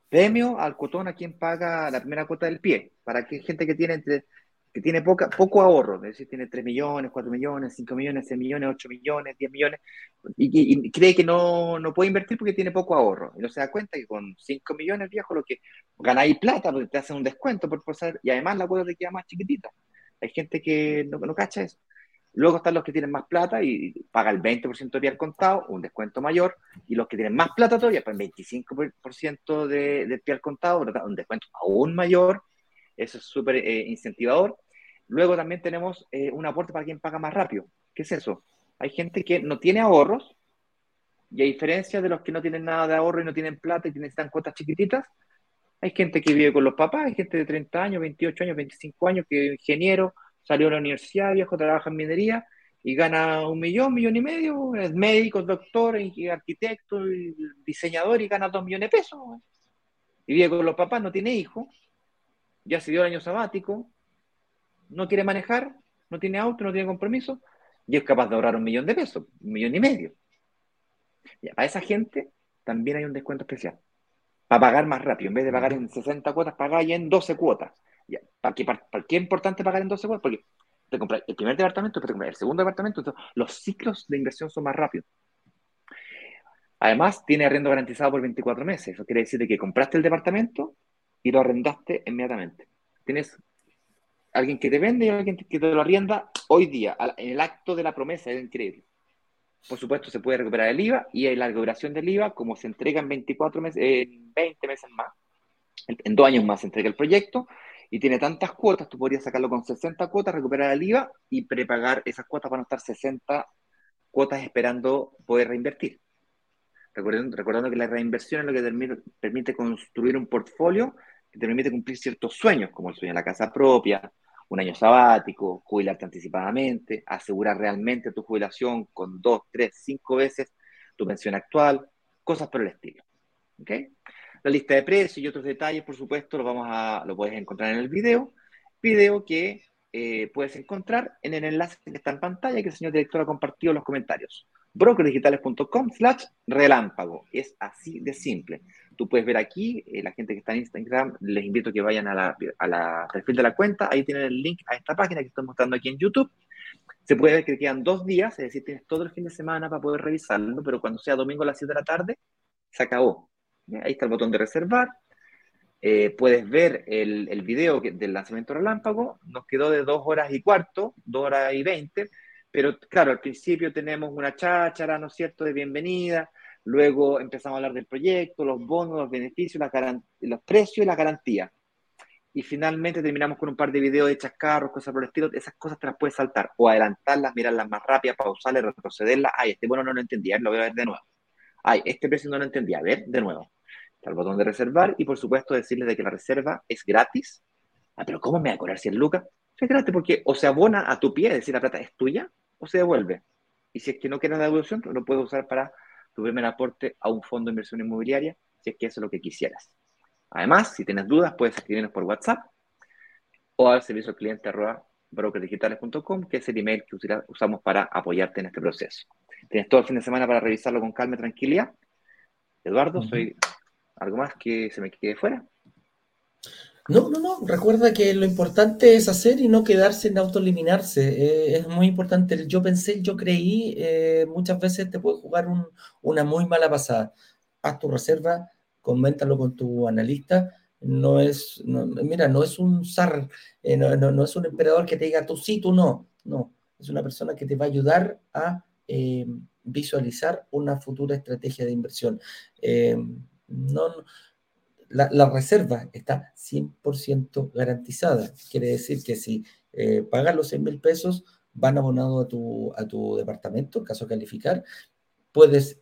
A: premio al cotón a quien paga la primera cuota del pie, para que gente que tiene entre que tiene poca, poco ahorro, es decir, tiene 3 millones, 4 millones, 5 millones, 6 millones, 8 millones, 10 millones, y, cree que no, no, puede invertir porque tiene poco ahorro. Y no se da cuenta que con 5 millones, viejo, lo que ganáis plata, porque te hacen un descuento por pasar, y además la cuota te queda más chiquitita. Hay gente que no, no cacha eso. Luego están los que tienen más plata y pagan el 20% de al contado, un descuento mayor, y los que tienen más plata todavía pagan el 25% de, de al contado, un descuento aún mayor, eso es súper eh, incentivador. Luego también tenemos eh, un aporte para quien paga más rápido. ¿Qué es eso? Hay gente que no tiene ahorros y a diferencia de los que no tienen nada de ahorro y no tienen plata y necesitan cuotas chiquititas, hay gente que vive con los papás, hay gente de 30 años, 28 años, 25 años que es ingeniero, salió a la universidad, viejo, trabaja en minería y gana un millón, millón y medio, es médico, doctor, arquitecto, diseñador y gana dos millones de pesos. Y vive con los papás, no tiene hijos, ya se dio el año sabático, no quiere manejar, no tiene auto, no tiene compromiso, y es capaz de ahorrar un millón de pesos, un millón y medio. Ya, para esa gente también hay un descuento especial. Para pagar más rápido, en vez de pagar en 60 cuotas, pagáis en 12 cuotas. ¿Para, qué, es importante pagar en 12 cuotas? Porque te compras el primer departamento, te compras el segundo departamento, entonces los ciclos de inversión son más rápidos. Además, tiene arriendo garantizado por 24 meses. Eso quiere decir que compraste el departamento y lo arrendaste inmediatamente. Tienes alguien que te vende y alguien que te lo arrienda hoy día, en el acto de la promesa, es increíble. Por supuesto, se puede recuperar el IVA y la recuperación del IVA, como se entrega en 24 meses, en 20 meses más, en dos años más se entrega el proyecto y tiene tantas cuotas, tú podrías sacarlo con 60 cuotas, recuperar el IVA y prepagar esas cuotas para no estar 60 cuotas esperando poder reinvertir. Recordando, que la reinversión es lo que permite construir un portfolio que te permite cumplir ciertos sueños, como el sueño de la casa propia, un año sabático, jubilarte anticipadamente, asegurar realmente tu jubilación con dos, tres, cinco veces tu pensión actual, cosas por el estilo. ¿okay? La lista de precios y otros detalles, por supuesto, lo, vamos a, lo puedes encontrar en el video, video que eh, puedes encontrar en el enlace que está en pantalla que el señor director ha compartido en los comentarios brokerdigitales.com slash relámpago. Es así de simple. Tú puedes ver aquí, eh, la gente que está en Instagram, les invito a que vayan a la, a perfil de la cuenta, ahí tienen el link a esta página que estoy mostrando aquí en YouTube. Se puede ver que quedan dos días, es decir, tienes todo el fin de semana para poder revisarlo, pero cuando sea domingo a las 7 de la tarde, se acabó. Ahí está el botón de reservar. Eh, puedes ver el, video del lanzamiento relámpago. Nos quedó de dos horas y cuarto, dos horas y veinte pero claro, al principio tenemos una cháchara, ¿no es cierto?, de bienvenida, luego empezamos a hablar del proyecto, los bonos, los beneficios, los precios y la garantía. Y finalmente terminamos con un par de videos de chascarros, cosas por el estilo. Esas cosas te las puedes saltar o adelantarlas, mirarlas más rápidas, pausarlas, retrocederlas. Ay, este bueno no lo entendía, lo voy a ver de nuevo. Ay, este precio no lo entendía, a ver de nuevo. El botón de reservar y por supuesto decirles de que la reserva es gratis. Ah, pero ¿cómo me va a cobrar si es lucas? Es gratis porque o se abona a tu pie, es decir, la plata es tuya, o se devuelve. Y si es que no quieres la devolución, lo puedes usar para tu primer aporte a un fondo de inversión inmobiliaria, si es que eso es lo que quisieras. Además, si tienes dudas, puedes escribirnos por WhatsApp o al servicio al cliente arroba brokerdigitales.com, que es el email que usamos para apoyarte en este proceso. Tienes todo el fin de semana para revisarlo con calma y tranquilidad. Eduardo, soy algo más que se me quede fuera.
B: No, no, no. Recuerda que lo importante es hacer y no quedarse en autoeliminarse. Eh, es muy importante. Yo pensé, yo creí, eh, muchas veces te puede jugar una muy mala pasada. Haz tu reserva, coméntalo con tu analista. No es, mira, no es un zar, eh, no, es un emperador que te diga tú sí, tú no. No, es una persona que te va a ayudar a visualizar una futura estrategia de inversión. No la, reserva está 100% garantizada. Quiere decir que si eh, pagas los 100 mil pesos, van abonados a tu, a tu departamento, en caso de calificar. Puedes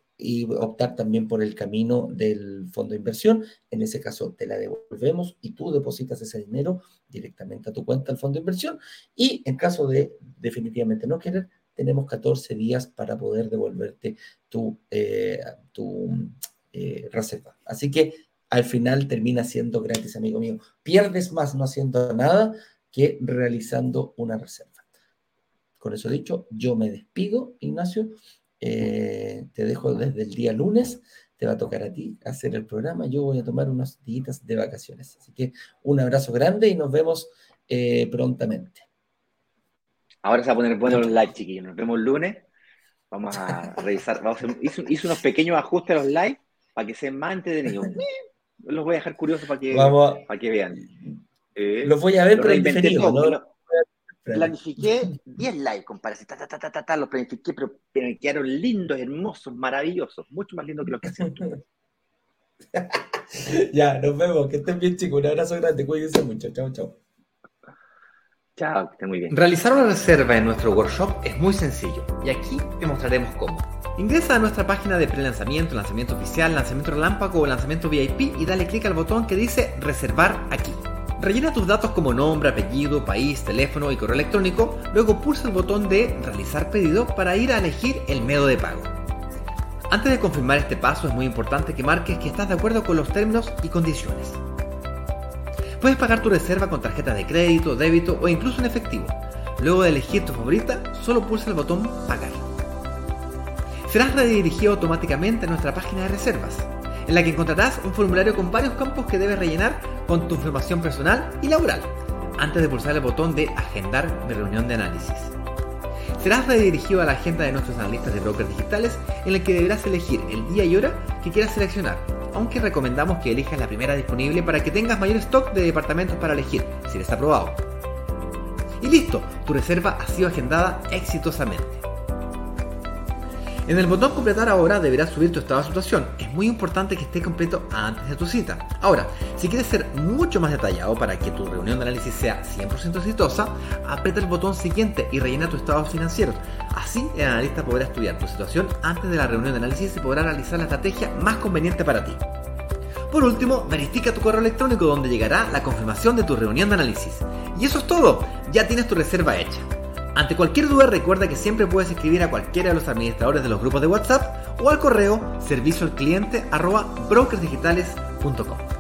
B: optar también por el camino del fondo de inversión. En ese caso, te la devolvemos y tú depositas ese dinero directamente a tu cuenta del fondo de inversión. Y en caso de definitivamente no querer, tenemos 14 días para poder devolverte tu, eh, tu eh, reserva. Así que al final termina siendo gratis, amigo mío. Pierdes más no haciendo nada que realizando una reserva. Con eso dicho, yo me despido, Ignacio. Eh, te dejo desde el día lunes. Te va a tocar a ti hacer el programa. Yo voy a tomar unas días de vacaciones. Así que un abrazo grande y nos vemos eh, prontamente.
C: Ahora se va a poner bueno los live, chiquillos. Nos vemos el lunes. Vamos a revisar. Vamos a hice, unos pequeños ajustes a los live para que sean más entretenidos los voy a dejar curiosos para que, para que vean.
B: Eh, los voy a ver, pero ¿no?
C: Planifiqué 10 likes, compadre. Ta, ta, ta, ta, los planifiqué, pero, me quedaron lindos, hermosos, maravillosos. Mucho más lindos que los que hacen
B: ya, nos vemos. Que estén bien, chicos. Un abrazo grande. Cuídense mucho. Chao, chao.
C: Chao, que estén muy bien. Realizar una reserva en nuestro workshop es muy sencillo y aquí te mostraremos cómo. Ingresa a nuestra página de pre-lanzamiento, lanzamiento oficial, lanzamiento relámpago o lanzamiento VIP y dale clic al botón que dice reservar aquí. Rellena tus datos como nombre, apellido, país, teléfono y correo electrónico, luego pulsa el botón de realizar pedido para ir a elegir el método de pago. Antes de confirmar este paso es muy importante que marques que estás de acuerdo con los términos y condiciones. Puedes pagar tu reserva con tarjeta de crédito, débito o incluso en efectivo. Luego de elegir tu favorita, solo pulsa el botón pagar serás redirigido automáticamente a nuestra página de reservas, en la que encontrarás un formulario con varios campos que debes rellenar con tu información personal y laboral, antes de pulsar el botón de Agendar mi reunión de análisis. Serás redirigido a la agenda de nuestros analistas de brokers digitales, en la que deberás elegir el día y hora que quieras seleccionar, aunque recomendamos que elijas la primera disponible para que tengas mayor stock de departamentos para elegir, si eres aprobado. Y listo, tu reserva ha sido agendada exitosamente. En el botón completar ahora deberás subir tu estado de situación. Es muy importante que esté completo antes de tu cita. Ahora, si quieres ser mucho más detallado para que tu reunión de análisis sea 100% exitosa, aprieta el botón siguiente y rellena tu estado financiero. Así el analista podrá estudiar tu situación antes de la reunión de análisis y podrá realizar la estrategia más conveniente para ti. Por último, verifica tu correo electrónico donde llegará la confirmación de tu reunión de análisis. Y eso es todo, ya tienes tu reserva hecha. Ante cualquier duda recuerda que siempre puedes escribir a cualquiera de los administradores de los grupos de WhatsApp o al correo servicio al cliente brokersdigitales.com.